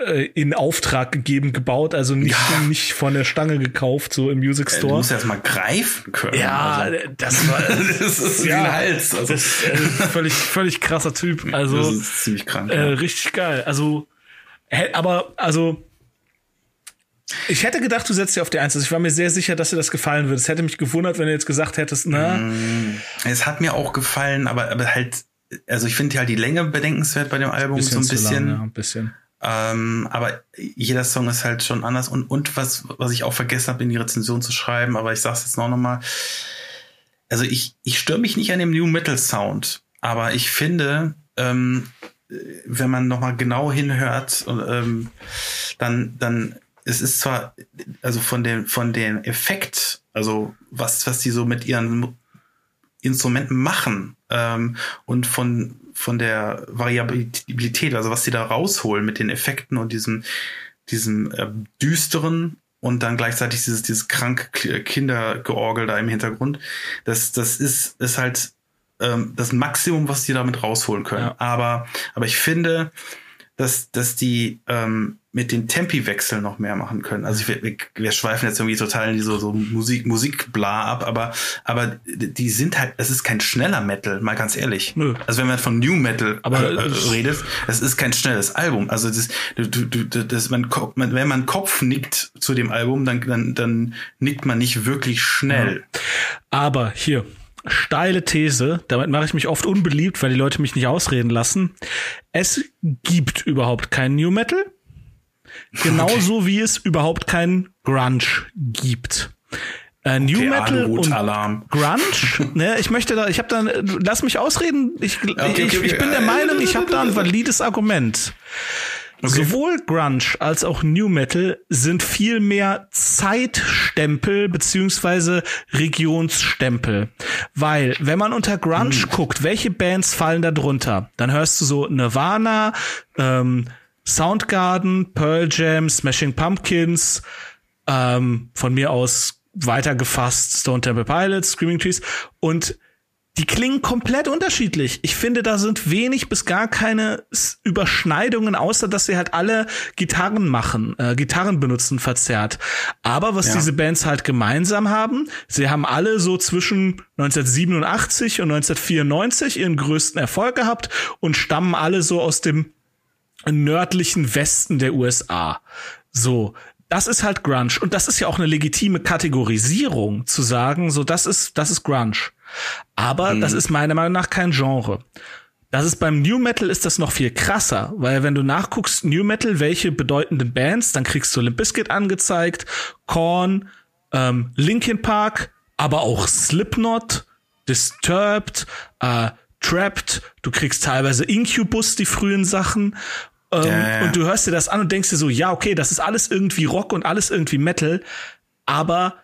äh, in Auftrag gegeben, gebaut, also nicht, Ja. nicht von der Stange gekauft, so im Music Du Store. musst erst mal greifen können. ja, also, das war <laughs> das ist wie ja, ein Hals. Also, das äh, völlig, völlig krasser Typ. Also das ist ziemlich krank. äh, ja. richtig geil. Also, aber, also, ich hätte gedacht, du setzt dir auf die Eins. Also ich war mir sehr sicher, dass dir das gefallen würde. Es hätte mich gewundert, wenn du jetzt gesagt hättest, na, Es hat mir auch gefallen, aber, aber halt, also ich finde halt die Länge bedenkenswert bei dem Album so ein bisschen. lang, ja, ein bisschen. Ähm, aber jeder Song ist halt schon anders und, und was, was ich auch vergessen habe, in die Rezension zu schreiben, aber ich sag's jetzt noch nochmal. Also ich, ich störe mich nicht an dem New Metal Sound, aber ich finde, ähm, wenn man nochmal genau hinhört, ähm, dann, dann, es ist zwar, also von dem, von dem Effekt, also was, was die so mit ihren Instrumenten machen ähm, und von von der Variabilität, also was sie da rausholen mit den Effekten und diesem diesem äh, düsteren und dann gleichzeitig dieses dieses kranke K- Kindergeorgel da im Hintergrund, das das ist ist halt ähm, das Maximum, was die damit rausholen können. Ja. Aber aber ich finde, dass, dass die ähm, mit den Tempi-Wechseln noch mehr machen können. Also ich, wir, wir schweifen jetzt irgendwie total in die so, so Musik, Musikbla ab, aber, aber die sind halt, es ist kein schneller Metal, mal ganz ehrlich. Nö. Also wenn man von New Metal Aber äh, redet, es ist kein schnelles Album. Also das, du, du, du, das man, man, wenn man Kopf nickt zu dem Album, dann, dann, dann nickt man nicht wirklich schnell. Aber hier, steile These, damit mache ich mich oft unbeliebt, weil die Leute mich nicht ausreden lassen. Es gibt überhaupt keinen New Metal. Genauso wie es überhaupt keinen Grunge gibt. Äh, New Okay, Metal Aluhut, und Alarm. Grunge, ne, ich möchte da, ich habe da, lass mich ausreden. Ich, okay, ich, ich okay. bin der Meinung, ich habe da ein <laughs> valides Argument. Sowohl Grunge als auch New Metal sind viel mehr Zeitstempel beziehungsweise Regionsstempel. Weil, wenn man unter Grunge guckt, welche Bands fallen da drunter, dann hörst du so Nirvana, ähm, Soundgarden, Pearl Jam, Smashing Pumpkins, ähm, von mir aus weitergefasst Stone Temple Pilots, Screaming Trees und die klingen komplett unterschiedlich. Ich finde, da sind wenig bis gar keine Überschneidungen, außer dass sie halt alle Gitarren machen, äh, Gitarren benutzen verzerrt. Aber was ja. diese Bands halt gemeinsam haben, sie haben alle so zwischen 1987 und 1994 ihren größten Erfolg gehabt und stammen alle so aus dem nördlichen Westen der USA. So, das ist halt Grunge und das ist ja auch eine legitime Kategorisierung zu sagen, so das ist das ist Grunge. Aber mhm. das ist meiner Meinung nach kein Genre. Das ist beim New Metal ist das noch viel krasser, weil wenn du nachguckst New Metal, welche bedeutenden Bands, dann kriegst du Limp Bizkit angezeigt, Korn, ähm, Linkin Park, aber auch Slipknot, Disturbed, äh, Trapped, du kriegst teilweise Incubus, die frühen Sachen. Ähm, ja, ja. Und du hörst dir das an und denkst dir so, ja, okay, das ist alles irgendwie Rock und alles irgendwie Metal, aber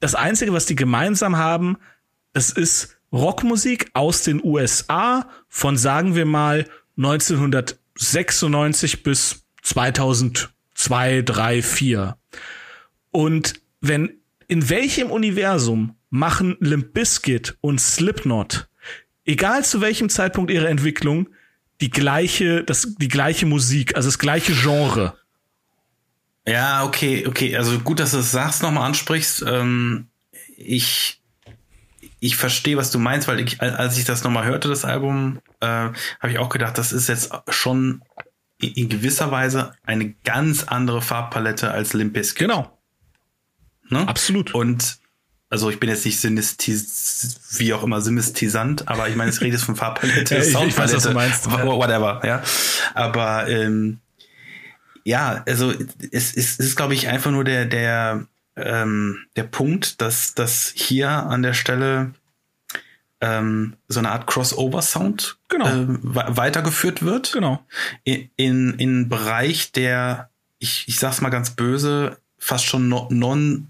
das Einzige, was die gemeinsam haben, es ist Rockmusik aus den USA von, sagen wir mal, 1996 bis 2002, 3, 4. Und wenn, in welchem Universum machen Limp Bizkit und Slipknot, egal zu welchem Zeitpunkt ihrer Entwicklung, die gleiche, das, die gleiche Musik, also das gleiche Genre? Ja, okay, okay. Also gut, dass du das sagst, nochmal ansprichst. Ähm, ich ich verstehe, was du meinst, weil ich, als ich das nochmal hörte, das Album, äh, habe ich auch gedacht, das ist jetzt schon in gewisser Weise eine ganz andere Farbpalette als Limp Bizkit. Genau. Ne? Absolut. Und also ich bin jetzt nicht sinistis, wie auch immer sinistisant, aber ich meine, es redet von Farbpalette, ja, <laughs> ich, Soundpalette, ich weiß, was du meinst. whatever, ja. Aber ähm, ja, also es, es, es ist, glaube ich, einfach nur der, der, ähm, der Punkt, dass, dass hier an der Stelle ähm, so eine Art Crossover-Sound genau. äh, weitergeführt wird. Genau. In, in, in Bereich, der, ich, ich sag's mal ganz böse, fast schon non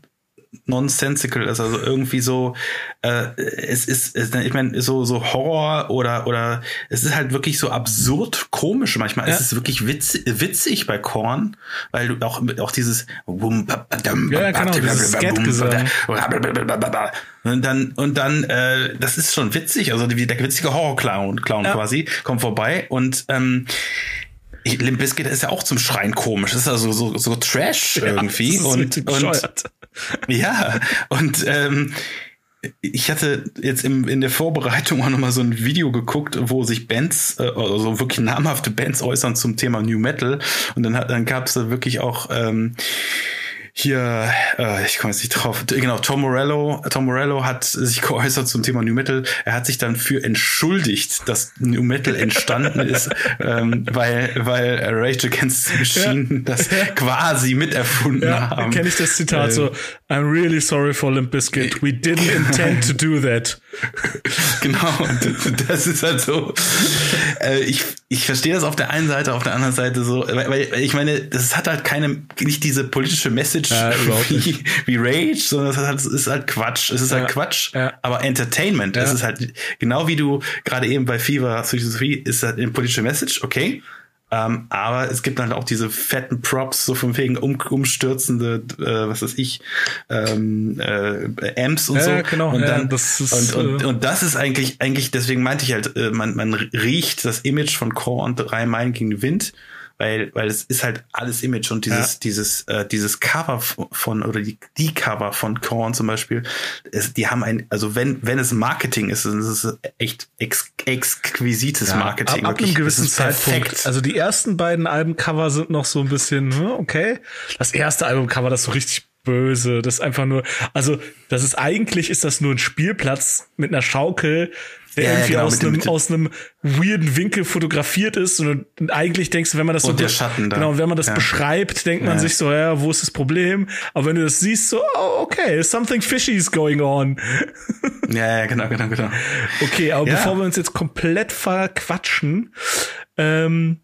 nonsensical ist, also irgendwie so, äh, es ist, es, ich meine, so, so Horror oder, oder es ist halt wirklich so absurd komisch manchmal. Ja. Es ist wirklich witz, witzig bei Korn, weil du auch, auch dieses ja, genau, dieses und dann, und dann, äh, das ist schon witzig, also der witzige Horror-Clown Clown ja. quasi, kommt vorbei und ähm, Limp Bizkit ist ja auch zum Schreien komisch. Das ist also so, so Trash <laughs> irgendwie. Ja, und, und ja, und ähm, ich hatte jetzt im, in der Vorbereitung auch nochmal so ein Video geguckt, wo sich Bands, äh, also wirklich namhafte Bands äußern zum Thema New Metal. Und dann, hat, dann gab es da wirklich auch ähm, hier, äh, ich komme jetzt nicht drauf, genau, Tom Morello, Tom Morello hat sich geäußert zum Thema New Metal. Er hat sich dann für entschuldigt, dass New Metal entstanden ist, <laughs> ähm, weil, weil Rage Against the Machine ja. das quasi miterfunden ja, haben. kenne ich das Zitat äh, so, I'm really sorry for Limp Bizkit. We didn't intend to do that. <laughs> genau, das ist halt so, äh, ich, ich verstehe das auf der einen Seite, auf der anderen Seite so, weil, weil ich meine, das hat halt keine, nicht diese politische Message ja, <laughs> wie, wie Rage, sondern es ist halt, ist halt Quatsch. Es ist halt ja, halt Quatsch, ja. aber Entertainment. Es ist halt, genau wie du gerade eben bei Fever 3 ist halt eine politische Message, okay. Ähm, aber es gibt halt auch diese fetten Props, so von wegen um, umstürzende, äh, was weiß ich, ähm, äh, Amps und ja, so. Genau. Und dann, das ist, und, und, äh, und das ist eigentlich, eigentlich, deswegen meinte ich halt, äh, man, man riecht das Image von Core und Rhein-Main gegen den Wind weil weil es ist halt alles Image und dieses ja. dieses äh, dieses Cover von oder die die Cover von Korn zum Beispiel, es, die haben ein also wenn wenn es Marketing ist, dann ist es echt ex, exquisites ja, Marketing. Ab, ab einem gewissen Zeitpunkt. Also die ersten beiden Albencover sind noch so ein bisschen hm, okay. Das erste Albumcover, das so richtig böse. Das ist einfach nur, also das ist eigentlich ist das nur ein Spielplatz mit einer Schaukel, der ja, irgendwie ja, genau, aus, einem, aus einem weirden Winkel fotografiert ist. Und eigentlich denkst du, wenn man das so der Schatten da. genau, wenn man das ja. beschreibt, denkt man sich so, ja, wo ist das Problem? Aber wenn du das siehst, so, oh, okay, something fishy is going on. <laughs> Ja, ja, genau, genau, genau. Okay, aber bevor wir uns jetzt komplett verquatschen, ähm,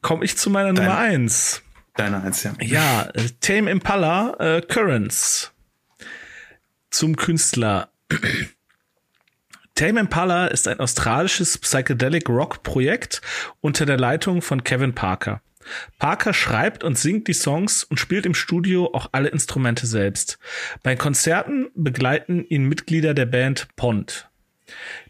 komme ich zu meiner Deine, Nummer eins. Deine eins, ja. Ja, Tame Impala, äh, Currents. Zum Künstler. Tame Impala ist ein australisches Psychedelic Rock Projekt unter der Leitung von Kevin Parker. Parker schreibt und singt die Songs und spielt im Studio auch alle Instrumente selbst. Bei Konzerten begleiten ihn Mitglieder der Band Pond.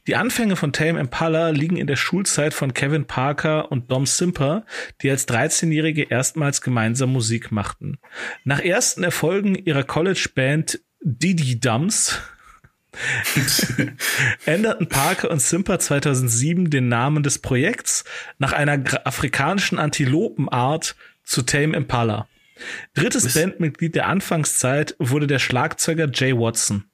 Die Anfänge von Tame Impala liegen in der Schulzeit von Kevin Parker und Dom Simper, die als 13-Jährige erstmals gemeinsam Musik machten. Nach ersten Erfolgen ihrer College-Band Didi Dums <laughs> änderten Parker und Simper 2007 den Namen des Projekts nach einer afrikanischen Antilopenart zu Tame Impala. Drittes Was? Bandmitglied der Anfangszeit wurde der Schlagzeuger Jay Watson.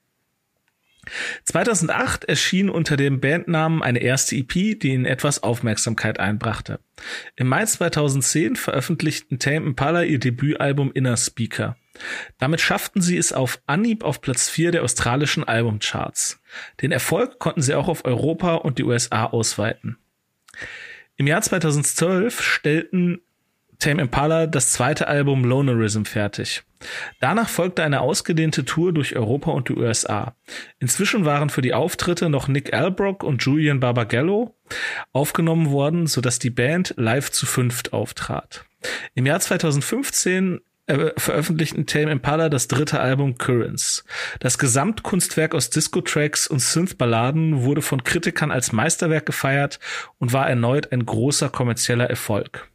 2008 erschien unter dem Bandnamen eine erste EP, die ihnen etwas Aufmerksamkeit einbrachte. Im Mai 2010 veröffentlichten Tame Impala ihr Debütalbum Inner Speaker. Damit schafften sie es auf Anhieb auf Platz 4 der australischen Albumcharts. Den Erfolg konnten sie auch auf Europa und die USA ausweiten. Im Jahr 2012 stellten Tame Impala das zweite Album Lonerism fertig. Danach folgte eine ausgedehnte Tour durch Europa und die USA. Inzwischen waren für die Auftritte noch Nick Albrook und Julian Barbagallo aufgenommen worden, sodass die Band live zu fünft auftrat. Im Jahr 2015 äh, veröffentlichten Tame Impala das dritte Album Currents. Das Gesamtkunstwerk aus Disco-Tracks und Synth-Balladen wurde von Kritikern als Meisterwerk gefeiert und war erneut ein großer kommerzieller Erfolg.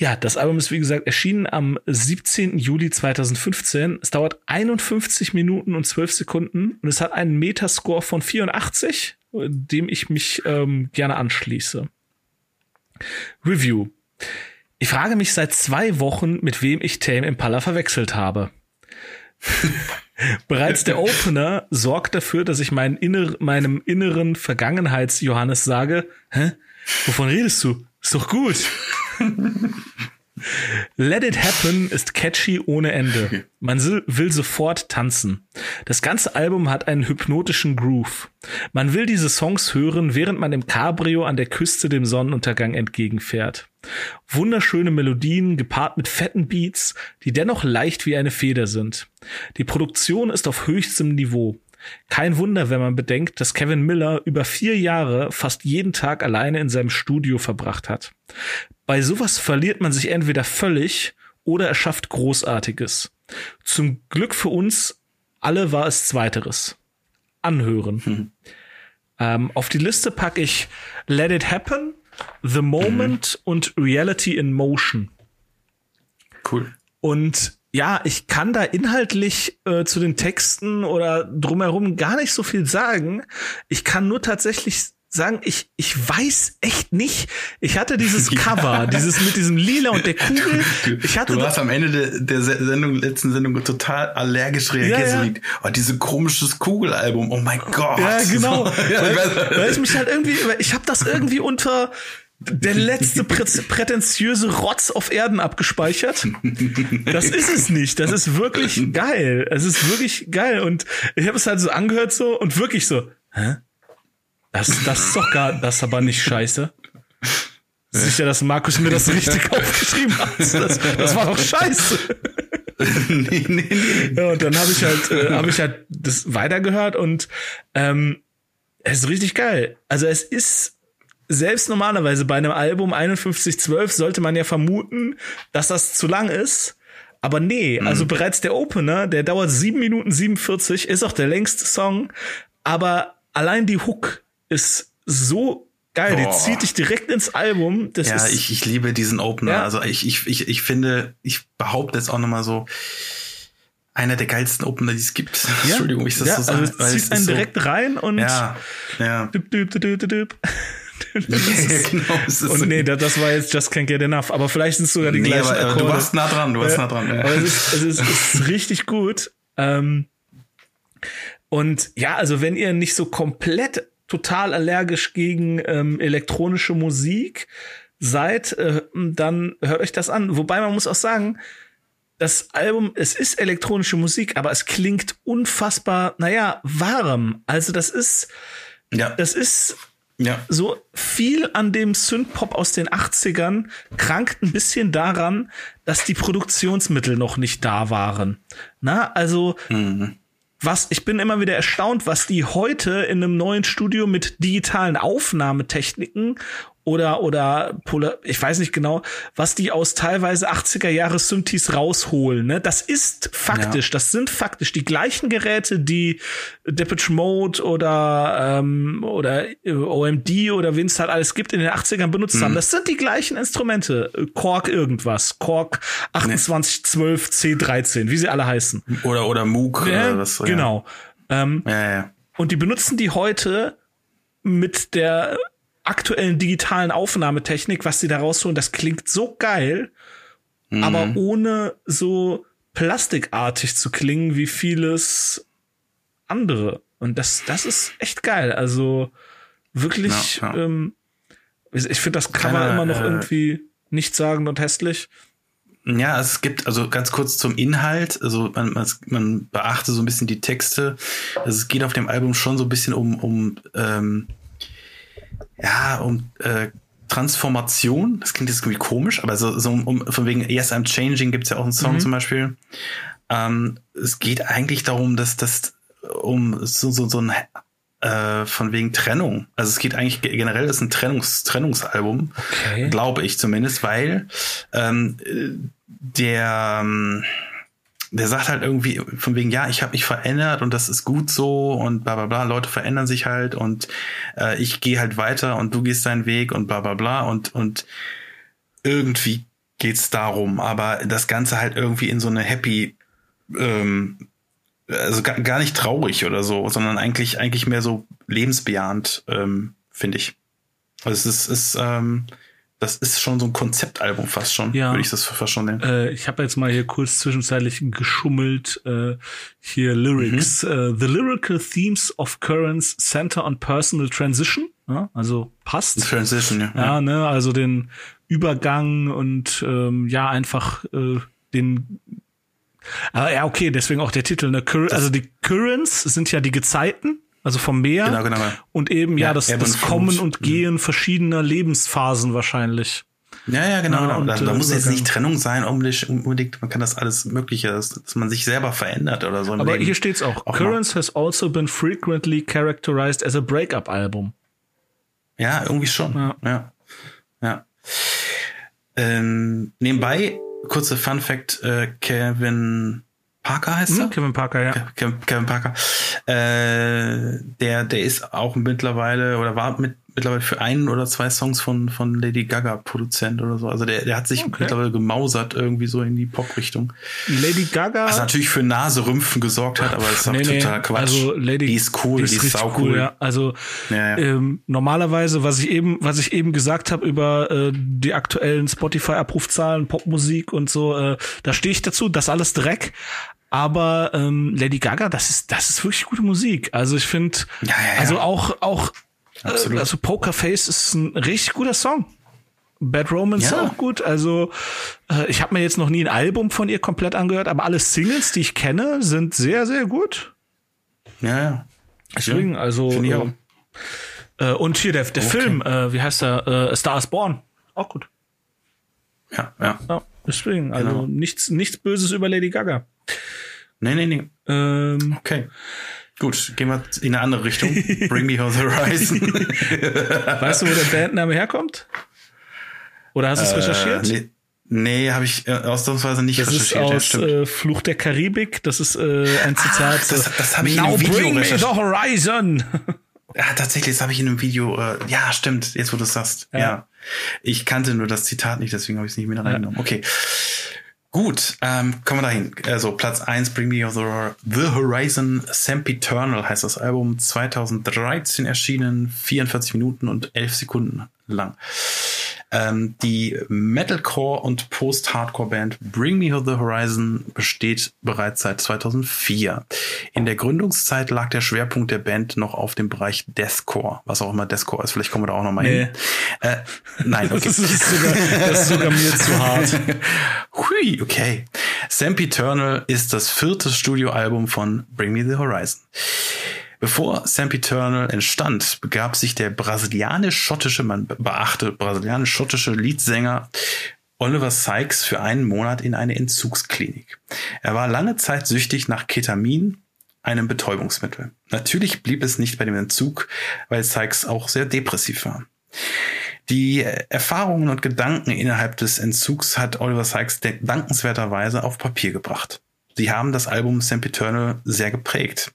Ja, das Album ist wie gesagt erschienen am 17. Juli 2015. Es dauert 51 Minuten und 12 Sekunden und es hat einen Metascore von 84, dem ich mich ähm, gerne anschließe. Review. Ich frage mich seit zwei Wochen, mit wem ich Tame Impala verwechselt habe. <laughs> Bereits der Opener sorgt dafür, dass ich meinen inner, meinem inneren Vergangenheits-Johannes sage, hä? Wovon redest du? Ist doch gut. Let It Happen ist catchy ohne Ende. Man will sofort tanzen. Das ganze Album hat einen hypnotischen Groove. Man will diese Songs hören, während man im Cabrio an der Küste dem Sonnenuntergang entgegenfährt. Wunderschöne Melodien gepaart mit fetten Beats, die dennoch leicht wie eine Feder sind. Die Produktion ist auf höchstem Niveau. Kein Wunder, wenn man bedenkt, dass Kevin Miller über vier Jahre fast jeden Tag alleine in seinem Studio verbracht hat. Bei sowas verliert man sich entweder völlig oder erschafft Großartiges. Zum Glück für uns alle war es Zweiteres. Anhören. Hm. Ähm, auf die Liste packe ich Let It Happen, The Moment mhm. und Reality in Motion. Cool. Und ja, ich kann da inhaltlich äh, zu den Texten oder drumherum gar nicht so viel sagen. Ich kann nur tatsächlich sagen, ich, ich weiß echt nicht. Ich hatte dieses <laughs> Cover, ja. dieses mit diesem Lila und der Kugel. Ich hatte du warst am Ende der, der Sendung, letzten Sendung total allergisch reagiert. Ja, ja. Oh, diese komisches Kugelalbum. Oh mein Gott. Ja, genau. <laughs> ja, weil, weil ich mich halt irgendwie, ich habe das irgendwie unter der letzte prä prätentiöse Rotz auf Erden abgespeichert. Das ist es nicht. Das ist wirklich geil. Es ist wirklich geil. Und ich habe es halt so angehört so und wirklich so, hä? Das, das ist doch gar, das ist aber nicht scheiße. Sicher, dass Markus mir das richtig <laughs> aufgeschrieben hat. Das, das war doch scheiße. nee, nee, nee. Ja, und dann habe ich halt, äh, habe ich halt das weitergehört und ähm, es ist richtig geil. Also es ist selbst normalerweise bei einem Album 5112 sollte man ja vermuten, dass das zu lang ist. Aber nee, mhm. also bereits der Opener, der dauert 7 Minuten 47, ist auch der längste Song. Aber allein die Hook ist so geil. Boah. Die zieht dich direkt ins Album. Das ja, ich, ich liebe diesen Opener. Ja. Also ich, ich, ich, ich finde, ich behaupte jetzt auch nochmal so, einer der geilsten Opener, die es gibt. <laughs> Ja. Entschuldigung, ich das ja, so sage. Also es zieht einen direkt so, rein und ja, ja. Düb, düb, düb, düb, düb. <laughs> genau, und nee, das war jetzt Just Can't Get Enough. Aber vielleicht sind es sogar die nee, gleichen aber, Akkorde. Du warst nah dran, du warst nah dran. Ja. Aber es ist, es ist, es ist richtig gut. Ähm, und ja, also wenn ihr nicht so komplett total allergisch gegen ähm, elektronische Musik seid, äh, dann hört euch das an. Wobei man muss auch sagen, das Album, es ist elektronische Musik, aber es klingt unfassbar, naja, warm. Also das ist, ja. das ist ja. so viel an dem Synthpop aus den 80ern krankt ein bisschen daran, dass die Produktionsmittel noch nicht da waren. Na, also, mhm was ich bin immer wieder erstaunt, was die heute in einem neuen Studio mit digitalen Aufnahmetechniken oder oder Polar, ich weiß nicht genau, was die aus teilweise 80er Jahre Synthes rausholen. Ne? Das ist faktisch, ja. das sind faktisch die gleichen Geräte, die Depeche Mode oder ähm, oder OMD oder wen es halt alles gibt in den 80ern benutzt mhm. haben. Das sind die gleichen Instrumente. Korg irgendwas, Korg 2812 C13, wie sie alle heißen. Oder oder Moog ja, oder was. Genau. Ähm, ja, ja. Und die benutzen die heute mit der aktuellen digitalen Aufnahmetechnik, was sie da rausholen, das klingt so geil, mhm. aber ohne so plastikartig zu klingen wie vieles andere. Und das, das ist echt geil. Also wirklich, ja, ja. Ähm, ich finde das Cover Keine, immer noch äh, irgendwie nichtssagend und hässlich. Ja, es gibt also ganz kurz zum Inhalt. Also man, man, man beachte so ein bisschen die Texte. Also es geht auf dem Album schon so ein bisschen um, um ähm, ja, um äh, Transformation. Das klingt jetzt irgendwie komisch, aber so, so um, von wegen Yes, I'm Changing gibt's ja auch einen Song mhm. zum Beispiel. Ähm, es geht eigentlich darum, dass das um so, so, so ein äh, von wegen Trennung. Also es geht eigentlich generell ist ein Trennungs Trennungsalbum, okay. glaube ich zumindest, weil ähm, der ähm, der sagt halt irgendwie von wegen, ja, ich habe mich verändert und das ist gut so und bla bla bla, Leute verändern sich halt und äh, ich gehe halt weiter und du gehst deinen Weg und bla bla bla. Und, und irgendwie geht's darum, aber das Ganze halt irgendwie in so eine happy, ähm, also gar, gar nicht traurig oder so, sondern eigentlich, eigentlich mehr so lebensbejahend, ähm, finde ich. Also es ist, ist ähm, das ist schon so ein Konzeptalbum fast schon, ja. würde ich das fast schon nennen. Äh, ich habe jetzt mal hier kurz zwischenzeitlich geschummelt. Äh, hier Lyrics. Mhm. Uh, the lyrical themes of currents center on personal transition. Ja, also passt. Transition, ja. Ja, ne, also den Übergang und ähm, ja, einfach äh, den aber ja, okay, deswegen auch der Titel, ne? Cur also die Currents sind ja die Gezeiten, also vom Meer. Genau, genau. Und eben, ja, ja das, das Kommen und mhm. Gehen verschiedener Lebensphasen wahrscheinlich. Ja, ja, genau. Ja, genau. da, da muss jetzt nicht Trennung sein, unbedingt, man kann das alles Mögliche, dass, dass man sich selber verändert oder so. Aber Leben. hier steht's auch. auch Currents has also been frequently characterized as a breakup-Album. Ja, irgendwie schon. Ja. Ja. ja. Ähm, nebenbei, kurze Fun Fact, äh, Kevin Parker heißt er? Mhm, Kevin Parker, ja. Kevin, Kevin Parker. Äh, der, der ist auch mittlerweile oder war mit, mittlerweile für einen oder zwei Songs von, von Lady Gaga Produzent oder so. Also der, der hat sich okay. mittlerweile gemausert irgendwie so in die Pop-Richtung. Lady Gaga. Was natürlich für Naserümpfen gesorgt hat, aber das ist auch nee, total nee. Quatsch. Also Lady, die ist cool, die ist, die ist sau cool. Ja. Also ja, ja. Ähm, normalerweise, was ich eben, was ich eben gesagt habe über äh, die aktuellen Spotify-Abrufzahlen, Popmusik und so, äh, da stehe ich dazu, das alles Dreck. Aber ähm, Lady Gaga, das ist, das ist wirklich gute Musik. Also ich finde, ja, ja, ja. also auch, auch, äh, also Poker Face ist ein richtig guter Song. Bad Romance ja. auch gut. Also äh, ich habe mir jetzt noch nie ein Album von ihr komplett angehört, aber alle Singles, die ich kenne, sind sehr, sehr gut. Ja, ja. Deswegen, also. Äh, äh, und hier der, der okay. Film, äh, wie heißt der? Äh, Star is Born. Auch gut. Ja, ja. ja deswegen, also genau. nichts, nichts Böses über Lady Gaga. Nee, nee, nee. Ähm, okay. Gut, gehen wir in eine andere Richtung. Bring Me the Horizon. <laughs> weißt du, wo der Bandname herkommt? Oder hast du es äh, recherchiert? Nee. Nee, habe ich äh, ausnahmsweise nicht das recherchiert. Das ist aus äh, Fluch der Karibik. Das ist äh, ein Zitat. Ach, das das habe ich Now in einem Video bring me the horizon. Ja, tatsächlich, das habe ich in einem Video. Äh, ja, stimmt. Jetzt, wo du es sagst. Ja. ja. Ich kannte nur das Zitat nicht, deswegen habe ich es nicht mit reingenommen. Ja. Okay. Gut, ähm, kommen wir dahin. Also Platz eins Bring Me the, the Horizon Sempiternal heißt das Album, 2013 erschienen, 44 Minuten und 11 Sekunden lang. Ähm, die Metalcore und Post-Hardcore-Band Bring Me the Horizon besteht bereits seit 2004. In der Gründungszeit lag der Schwerpunkt der Band noch auf dem Bereich Deathcore, was auch immer Deathcore ist. Vielleicht kommen wir da auch noch mal nee. hin. Äh, nein, <laughs> okay. das, ist sogar, das ist sogar mir zu hart. <laughs> Hui, okay. Sempiternal ist das vierte Studioalbum von Bring Me the Horizon. Bevor Sempiternal entstand, begab sich der brasilianisch-schottische, man beachte, brasilianisch-schottische Leadsänger Oliver Sykes für einen Monat in eine Entzugsklinik. Er war lange Zeit süchtig nach Ketamin, einem Betäubungsmittel. Natürlich blieb es nicht bei dem Entzug, weil Sykes auch sehr depressiv war. Die Erfahrungen und Gedanken innerhalb des Entzugs hat Oliver Sykes dankenswerterweise auf Papier gebracht. Sie haben das Album Sempiternal sehr geprägt.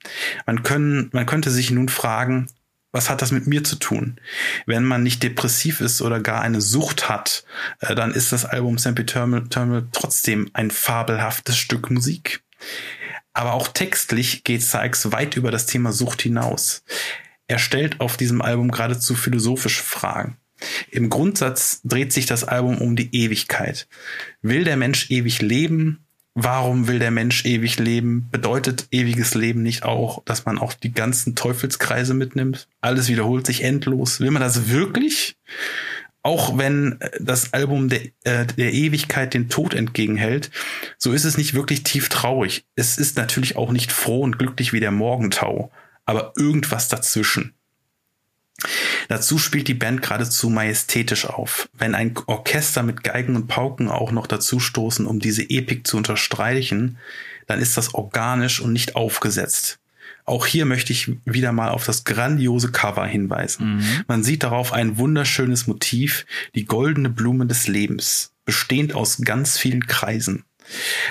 Man, können, man könnte sich nun fragen, was hat das mit mir zu tun? Wenn man nicht depressiv ist oder gar eine Sucht hat, äh, dann ist das Album Sempiternal trotzdem ein fabelhaftes Stück Musik. Aber auch textlich geht Sykes weit über das Thema Sucht hinaus. Er stellt auf diesem Album geradezu philosophische Fragen. Im Grundsatz dreht sich das Album um die Ewigkeit. Will der Mensch ewig leben? Warum will der Mensch ewig leben? Bedeutet ewiges Leben nicht auch, dass man auch die ganzen Teufelskreise mitnimmt? Alles wiederholt sich endlos. Will man das wirklich? Auch wenn das Album der, äh, der Ewigkeit den Tod entgegenhält, so ist es nicht wirklich tief traurig. Es ist natürlich auch nicht froh und glücklich wie der Morgentau, aber irgendwas dazwischen. Dazu spielt die Band geradezu majestätisch auf. Wenn ein Orchester mit Geigen und Pauken auch noch dazu stoßen, um diese Epik zu unterstreichen, dann ist das organisch und nicht aufgesetzt. Auch hier möchte ich wieder mal auf das grandiose Cover hinweisen. Mhm. Man sieht darauf ein wunderschönes Motiv, die goldene Blume des Lebens, bestehend aus ganz vielen Kreisen.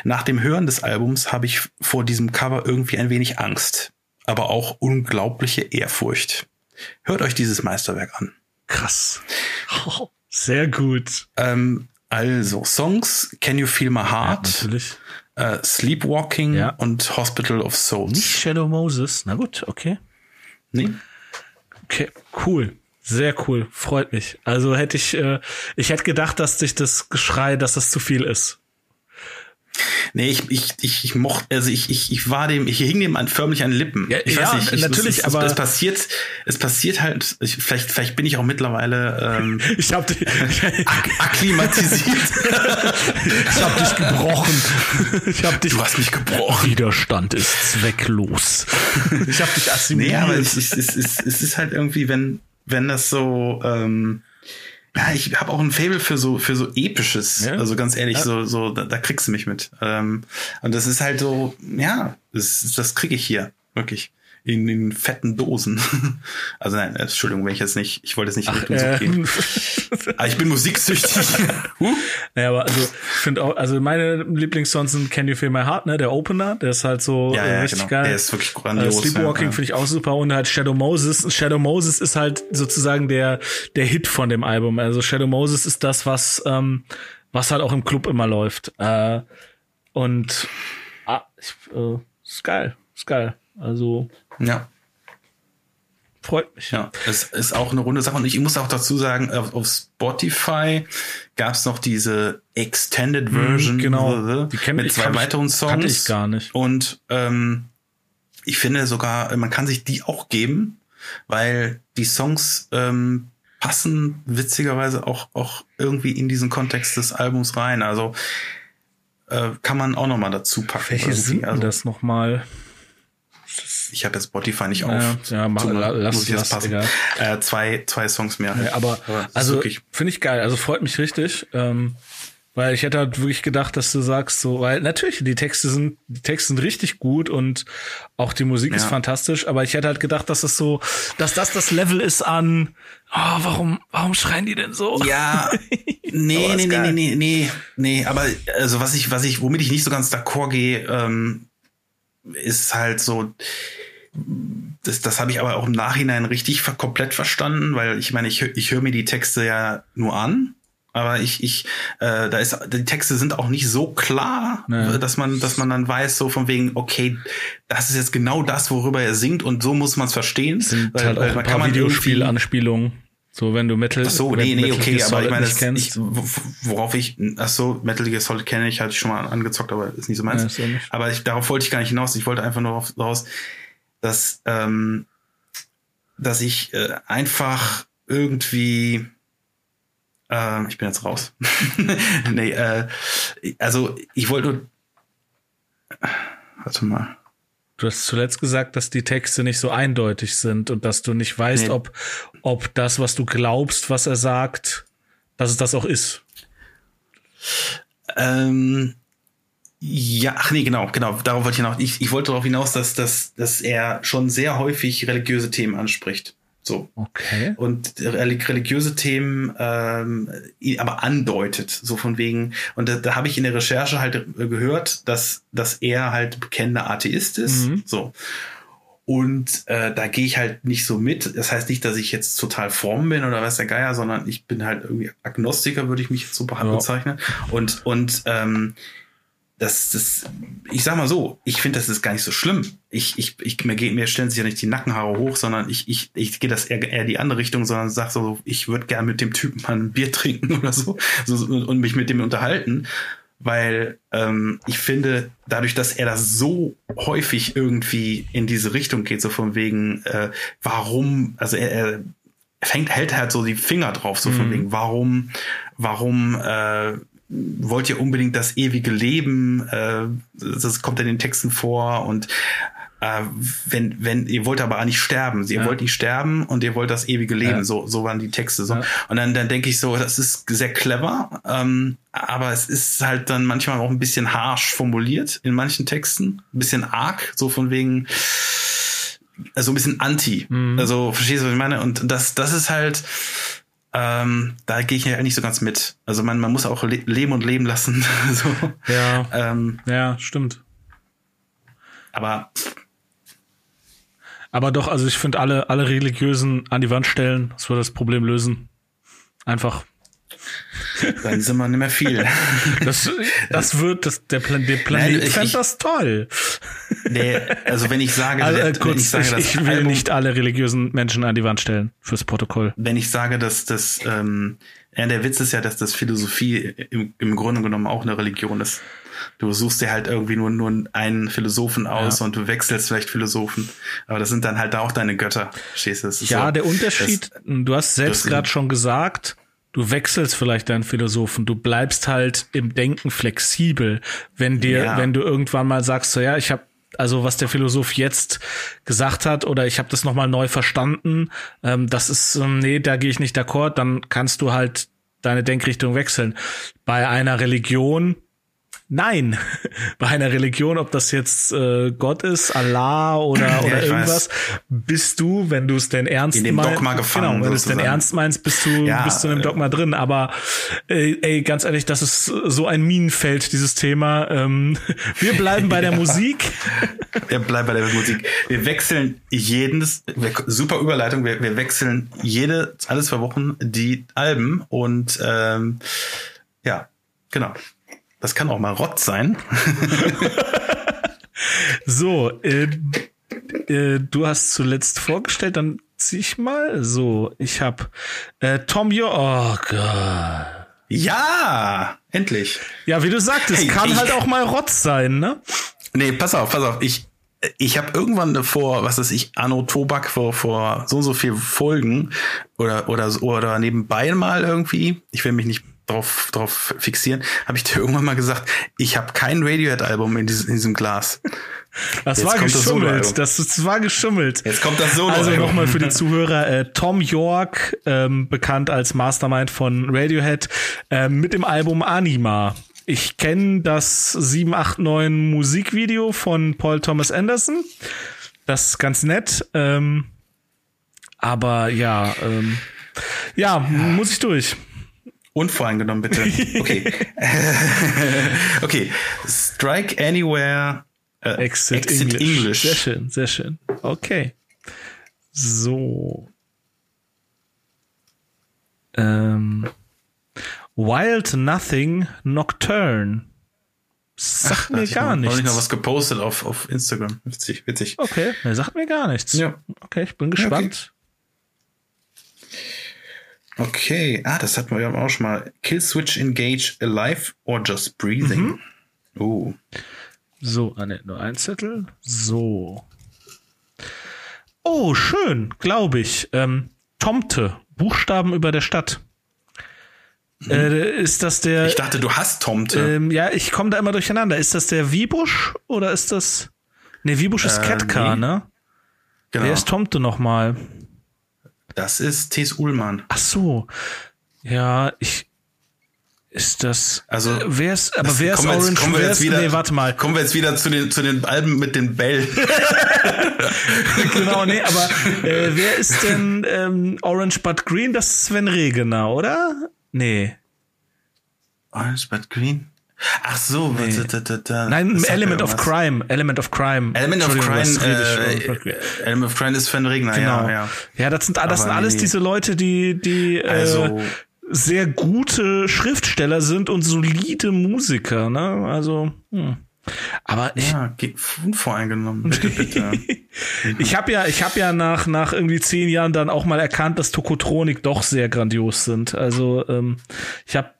Nach dem Hören des Albums habe ich vor diesem Cover irgendwie ein wenig Angst, aber auch unglaubliche Ehrfurcht. Hört euch dieses Meisterwerk an. Krass. Oh, <laughs> sehr gut. Ähm, also, Songs Can You Feel My Heart? Ja, natürlich. Äh, Sleepwalking ja. und Hospital of Souls. Nicht Shadow Moses. Na gut, okay. Nee. Okay, cool. Sehr cool. Freut mich. Also hätte ich, äh, ich hätte gedacht, dass sich das Geschrei, dass das zu viel ist. Nee, ich, ich, ich, ich mochte, also ich, ich, ich war dem, ich hing dem an, förmlich an Lippen. Ja, ich weiß ja, nicht, ich, natürlich, es, aber es passiert, es passiert halt, ich, vielleicht, vielleicht bin ich auch mittlerweile ähm, <laughs> ich hab dich, ak akklimatisiert. <laughs> ich hab dich gebrochen. Ich hab dich. Du hast mich gebrochen. Widerstand ist zwecklos. Ich hab dich assimiliert. Nee, aber es, es, es, es, es ist halt irgendwie, wenn, wenn das so, ähm, ja, ich habe auch ein Fable für so für so episches. Ja. Also ganz ehrlich, ja. so so da, da, kriegst du mich mit. Ähm, und das ist halt so, ja, das, das kriege ich hier wirklich in den fetten Dosen. <laughs> Also nein, Entschuldigung, wenn ich jetzt nicht, ich wollte es nicht Ach, äh, gehen. <laughs> aber ich bin musiksüchtig. <laughs> huh? Naja, aber also ich finde auch, also meine Lieblingssongs sind Can You Feel My Heart, ne, der Opener, der ist halt so ja, ja, richtig genau. geil. Der ist wirklich grandios. Uh, Sleepwalking ja, finde ich auch super und halt Shadow Moses. Shadow Moses ist halt sozusagen der der Hit von dem Album. Also Shadow Moses ist das, was ähm, was halt auch im Club immer läuft. Äh, und ah, ich, äh, ist geil, ist geil. Also ja. Freut mich. Ja, es ist auch eine runde Sache. Und ich muss auch dazu sagen, auf, auf Spotify gab es noch diese Extended mhm, Version genau. die mit zwei weiteren Songs. Kannte ich gar nicht. Und ähm, ich finde sogar, man kann sich die auch geben, weil die Songs ähm, passen witzigerweise auch, auch irgendwie in diesen Kontext des Albums rein. Also äh, kann man auch noch mal dazu packen. Welche sind also, das noch mal? Ich habe jetzt Spotify nicht auf. Ja, mach, Zum, lass, muss ich lass, passen. Äh, zwei, zwei Songs mehr. Ja, aber, aber also finde ich geil. Also freut mich richtig. Ähm, weil ich hätte halt wirklich gedacht, dass du sagst so, weil natürlich die Texte sind, die Texte sind richtig gut und auch die Musik ja. ist fantastisch, aber ich hätte halt gedacht, dass das so, dass das das Level ist an, oh, warum, warum schreien die denn so? Ja, <laughs> nee, nee, nee, nee, nee, nee, nee, aber also was ich, was ich, womit ich nicht so ganz d'accord gehe, ähm, ist halt so, das, das habe ich aber auch im Nachhinein richtig komplett verstanden, weil ich meine, ich, ich höre mir die Texte ja nur an, aber ich, ich, äh, da ist, die Texte sind auch nicht so klar, ja. dass man, dass man dann weiß, so von wegen, okay, das ist jetzt genau das, worüber er singt und so muss man es verstehen. Sind weil, halt auch ein paar Videospielanspielungen. So, wenn du Metal. Ach so, nee, nee, okay, aber ich meine, das, ich, worauf ich, ach so, Metal Gear Solid kenne ich, hatte ich schon mal angezockt, aber ist nicht so meins. Ja, aber ich, darauf wollte ich gar nicht hinaus. Ich wollte einfach nur raus, dass, ähm, dass ich äh, einfach irgendwie äh, ich bin jetzt raus. <laughs> nee, äh, also ich wollte warte mal. Du hast zuletzt gesagt, dass die Texte nicht so eindeutig sind und dass du nicht weißt, nee. ob, ob das, was du glaubst, was er sagt, dass es das auch ist. Ähm, ja, ach nee, genau, genau. Darauf wollte ich noch. Ich, ich wollte darauf hinaus, dass, dass, dass er schon sehr häufig religiöse Themen anspricht. So. Okay. Und relig- religiöse Themen ähm, aber andeutet, so von wegen. Und da, da habe ich in der Recherche halt äh, gehört, dass, dass er halt bekennender Atheist ist. Mhm. So. Und äh, da gehe ich halt nicht so mit. Das heißt nicht, dass ich jetzt total fromm bin oder weiß der Geier, sondern ich bin halt irgendwie Agnostiker, würde ich mich jetzt so Ja. bezeichnen. Und, und ähm, das, das, ich sag mal so, ich finde, das ist gar nicht so schlimm. Ich, ich, ich, mir, geht, mir stellen sich ja nicht die Nackenhaare hoch, sondern ich, ich, ich gehe das eher, eher die andere Richtung, sondern sag so, ich würde gerne mit dem Typen mal ein Bier trinken <laughs> oder so, so und, mich mit dem unterhalten. Weil ähm, ich finde, dadurch, dass er das so häufig irgendwie in diese Richtung geht, so von wegen, äh, warum, also er, er fängt, hält halt so die Finger drauf, so von wegen, warum, warum äh, wollt ihr unbedingt das ewige Leben? Äh, das kommt in den Texten vor und äh, wenn, wenn, ihr wollt aber auch nicht sterben. Ihr Ja. wollt nicht sterben und ihr wollt das ewige Leben. Ja. So, so waren die Texte. So. Ja. Und dann, dann denke ich so, das ist sehr clever, ähm, aber es ist halt dann manchmal auch ein bisschen harsh formuliert in manchen Texten. Ein bisschen arg, so von wegen, also ein bisschen anti. Mhm. Also, verstehst du, was ich meine? Und das, das ist halt, ähm, da gehe ich ja nicht so ganz mit. Also man, man muss auch le leben und leben lassen. <laughs> so. Ja. ähm, Ja, stimmt. aber Aber doch, also ich finde alle, alle religiösen an die Wand stellen, das würde das Problem lösen. Einfach. Dann sind wir nicht mehr viel. Das, das wird, das, der, Plan, der Planet Nein, ich- fände ich- das toll. nee, also wenn ich sage, Also, äh, wenn ich kurz, sage, ich, ich will Album, nicht alle religiösen Menschen an die Wand stellen fürs Protokoll. wenn ich sage, dass das, ähm, ja, der Witz ist ja, dass das Philosophie im, im Grunde genommen auch eine Religion ist. Du suchst dir halt irgendwie nur, nur einen Philosophen aus Ja. und du wechselst vielleicht Philosophen. Aber das sind dann halt auch deine Götter. Verstehst du? Ja, so, der Unterschied, Das, du hast selbst gerade schon gesagt, du wechselst vielleicht deinen Philosophen, du bleibst halt im Denken flexibel. Wenn dir, Ja. wenn du irgendwann mal sagst, so ja, ich habe also was der Philosoph jetzt gesagt hat oder ich habe das nochmal neu verstanden, ähm, das ist, ähm, nee, da gehe ich nicht d'accord, dann kannst du halt deine Denkrichtung wechseln. Bei einer Religion Nein, <laughs> bei einer Religion, ob das jetzt äh, Gott ist, Allah oder, oder ich irgendwas, bist du, wenn du es denn ernst In dem meinst, Dogma gefangen, genau, wenn du es denn ernst meinst, bist du, Ja, bist du in dem äh, Dogma drin. Aber äh, ey, ganz ehrlich, das ist so ein Minenfeld, dieses Thema. Ähm, <laughs> wir bleiben bei der <laughs> Musik. Wir bleiben bei der Musik. Wir wechseln jedes, wir- super Überleitung, wir, wir wechseln jede, alle zwei Wochen die Alben und ähm, ja, genau. Das kann auch mal Rott sein. <laughs> So, äh, äh, du hast zuletzt vorgestellt, dann zieh ich mal. So, ich hab äh, Tom Yo. Oh Gott. Ja, endlich. Ja, wie du sagtest, Hey, kann halt auch mal Rotz sein, ne? Nee, pass auf, pass auf. Ich, ich habe irgendwann vor, was weiß ich, Anno Tobak vor, vor so und so viel Folgen oder, oder, oder nebenbei mal irgendwie, ich will mich nicht drauf, drauf fixieren, habe ich dir irgendwann mal gesagt, ich habe kein Radiohead-Album in, diesem- in diesem Glas. Das Jetzt war das geschummelt. Soloalbum. Das, das war geschummelt. Jetzt kommt das Solo. Also nochmal für die Zuhörer, äh, Tom York, ähm, bekannt als Mastermind von Radiohead, ähm, mit dem Album Anima. Ich kenne das 789 Musikvideo von Paul Thomas Anderson. Das ist ganz nett. Ähm, aber ja, ähm, ja, muss ich durch. Unvoreingenommen, bitte. <laughs> Okay. <laughs> okay. Strike Anywhere. Äh, Exit, English. Sehr schön, sehr schön. Okay. So. Ähm, Wild Nothing Nocturne. Sagt mir Hatte ich gar noch, Habe ich noch nichts. was gepostet auf, auf Instagram. Witzig, witzig. Okay, er sagt mir gar nichts. Ja. Okay, ich bin gespannt. Okay, ah, das hatten wir auch schon mal. Kill Switch Engage Alive or Just Breathing. Oh. So, ah, ne, nur ein Zettel. So. Oh, schön, glaube ich. Ähm, Tomte, Buchstaben über der Stadt. Äh, ist das der? Mhm. Ich dachte, du hast Tomte. ähm, ja, ich komme da immer durcheinander. Ist das der Wiebusch oder ist das? Ne, Wiebusch ist Äh, Ketka, nee. ne? genau. Wer ist Tomte nochmal? Das ist Thes Ullmann. Ach so. Ja, ich. Ist das. Also, wer ist, aber wer ist wir jetzt- Orange? kommen wir jetzt wieder- nee, warte mal. Kommen wir jetzt wieder zu den, zu den Alben mit den Bällen. <laughs> genau, nee, aber äh, wer ist denn ähm, Orange but Green? Das ist Sven Regener, oder? Nee. Orange but Green? Ach so, Nee. da, da, da. Nein, Element of. Crime. Element of Crime. Element of Crime, äh. Element of Crime ist Sven Regner, Genau. ja, ja. Ja, das sind, das Aber sind alles nee. diese Leute, die, die äh, Also- sehr gute Schriftsteller sind und solide Musiker, ne? Also, hm. Aber ich, Ja, unvoreingenommen. <laughs> Bitte, bitte. ich habe ja, ich habe ja nach nach irgendwie zehn Jahren dann auch mal erkannt, dass Tokotronik doch sehr grandios sind. Also ähm, ich habe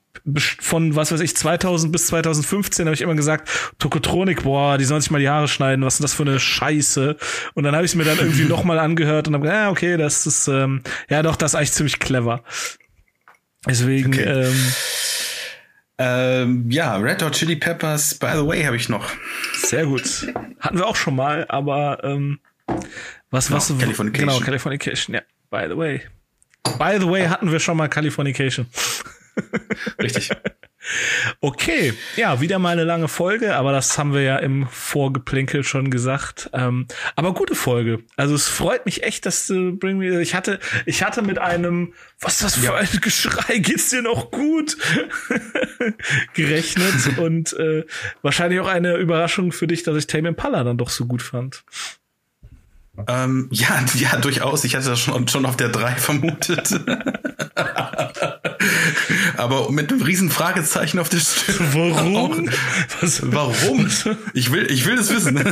von was weiß ich 2000 bis 2015 habe ich immer gesagt Tokotronik boah die sollen sich mal die Haare schneiden was ist das für eine Scheiße und dann habe ich es mir dann irgendwie noch mal angehört und habe gesagt ja okay das ist ähm, ja doch das ist eigentlich ziemlich clever deswegen Okay. ähm, ähm, ja, Red Hot Chili Peppers, by the way, habe ich noch. sehr gut hatten wir auch schon mal aber ähm, was was Genau, Californication. genau Californication ja by the way by the way hatten wir schon mal Californication Richtig. Okay, ja, wieder mal eine lange Folge, aber das haben wir ja im Vorgeplänkel schon gesagt. Ähm, aber gute Folge. Also es freut mich echt, dass du Bring Me. Ich hatte, ich hatte mit einem, was ist das für ein <laughs> Geschrei? Geht's dir noch gut? <laughs> gerechnet und äh, wahrscheinlich auch eine Überraschung für dich, dass ich Tame Impala dann doch so gut fand. Ähm, ja, <laughs> ja, durchaus. Ich hatte das schon, schon auf der 3 vermutet. <laughs> Aber mit einem riesen Fragezeichen auf der Stirn. Warum? Was, Warum? Ich will, ich will es wissen. <laughs>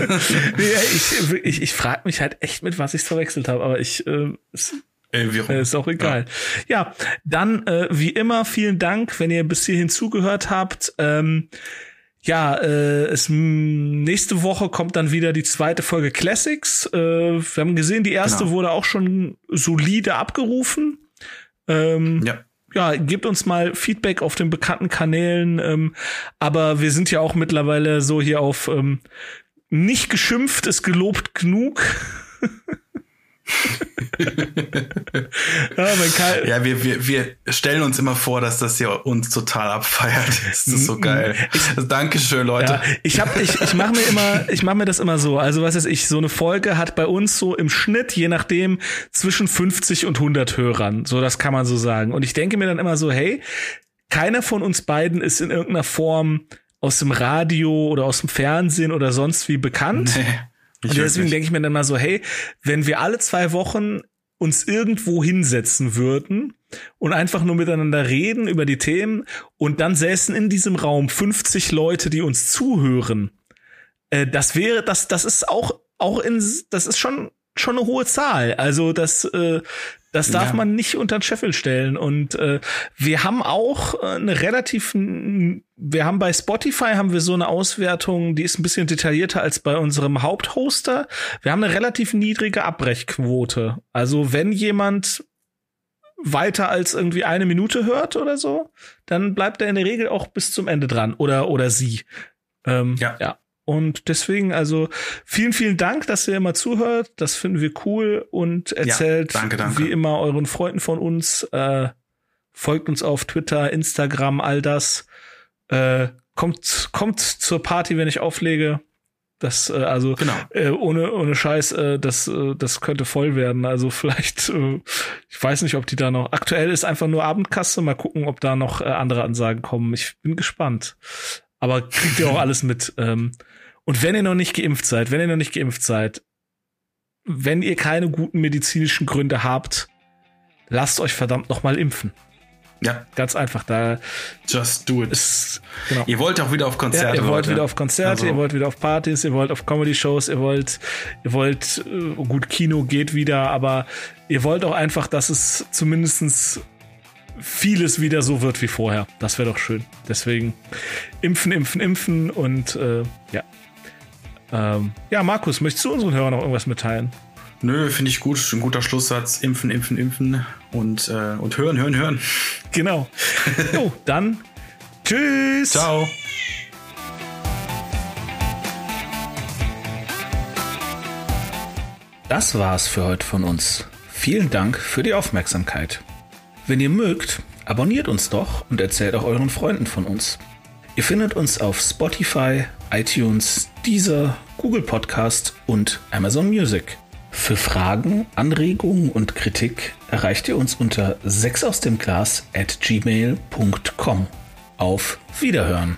Nee, ich ich, ich frage mich halt echt, mit was ich verwechselt habe, aber ich äh, Äh, Ist auch egal. Ja, dann äh, wie immer vielen Dank, wenn ihr bis hierhin zugehört habt. Ähm, ja, äh, es nächste Woche kommt dann wieder die zweite Folge Classics. Äh, wir haben gesehen, die erste Genau. wurde auch schon solide abgerufen. Ähm, Ja. ja, gebt uns mal Feedback auf den bekannten Kanälen. Ähm, aber wir sind ja auch mittlerweile so hier auf ähm, nicht geschimpft ist gelobt genug. <laughs> ja, Ja, wir, wir, wir stellen uns immer vor, dass das ja uns total abfeiert. Das ist so geil. Also, Dankeschön, Leute. Ja, ich hab, ich, ich mache mir immer, ich mache mir das immer so. Also was ist ich, so eine Folge hat bei uns so im Schnitt, je nachdem, zwischen 50 und 100 Hörern. So, das kann man so sagen. Und ich denke mir dann immer so, hey, keiner von uns beiden ist in irgendeiner Form aus dem Radio oder aus dem Fernsehen oder sonst wie bekannt. Nee, ich Und deswegen denke ich mir dann mal so, hey, wenn wir alle zwei Wochen uns irgendwo hinsetzen würden und einfach nur miteinander reden über die Themen und dann säßen in diesem Raum 50 Leute, die uns zuhören, äh, das wäre, das, das ist auch, auch in, das ist schon, schon eine hohe Zahl. Also das, äh, das darf Ja. man nicht unter den Scheffel stellen. Und äh, wir haben auch äh, eine relativ, wir haben bei Spotify haben wir so eine Auswertung, die ist ein bisschen detaillierter als bei unserem Haupthoster. Wir haben eine relativ niedrige Abbrechquote. Also wenn jemand weiter als irgendwie eine Minute hört oder so, dann bleibt er in der Regel auch bis zum Ende dran oder oder sie. Ähm, Ja. ja. Und deswegen, also vielen, vielen Dank, dass ihr immer zuhört. Das finden wir cool und erzählt danke, danke. wie immer euren Freunden von uns. Äh, folgt uns auf Twitter, Instagram, all das. Äh, kommt, kommt zur Party, wenn ich auflege. Das, äh, also Genau. äh, ohne, ohne Scheiß, äh, das, äh, das könnte voll werden. Also <laughs> vielleicht, äh, ich weiß nicht, ob die da noch. Aktuell ist einfach nur Abendkasse. Mal gucken, ob da noch äh, andere Ansagen kommen. Ich bin gespannt. Aber kriegt ihr auch <laughs> alles mit. Ähm, und wenn ihr noch nicht geimpft seid, wenn ihr noch nicht geimpft seid, wenn ihr keine guten medizinischen Gründe habt, lasst euch verdammt noch mal impfen. Ja, Ganz einfach. Da just do it. ist genau. Ihr wollt auch wieder auf Konzerte. Ja, ihr wollt Leute. wieder auf Konzerte, Also- ihr wollt wieder auf Partys, ihr wollt auf Comedy-Shows, ihr wollt, ihr wollt, äh, gut, Kino geht wieder, aber ihr wollt auch einfach, dass es zumindestens vieles wieder so wird wie vorher. Das wäre doch schön. Deswegen impfen, impfen, impfen und äh, ja. Ähm, ja, Markus, möchtest du unseren Hörern noch irgendwas mitteilen? Nö, finde ich gut. Ein guter Schlusssatz. Impfen, impfen, impfen. Und, äh, und hören, hören, hören. Genau. jo, <laughs> dann tschüss. Ciao. Das war's für heute von uns. Vielen Dank für die Aufmerksamkeit. Wenn ihr mögt, abonniert uns doch und erzählt auch euren Freunden von uns. Ihr findet uns auf Spotify, iTunes, Deezer, Google Podcast und Amazon Music. Für Fragen, Anregungen und Kritik erreicht ihr uns unter 6 aus dem Glas at gmail.com. Auf Wiederhören!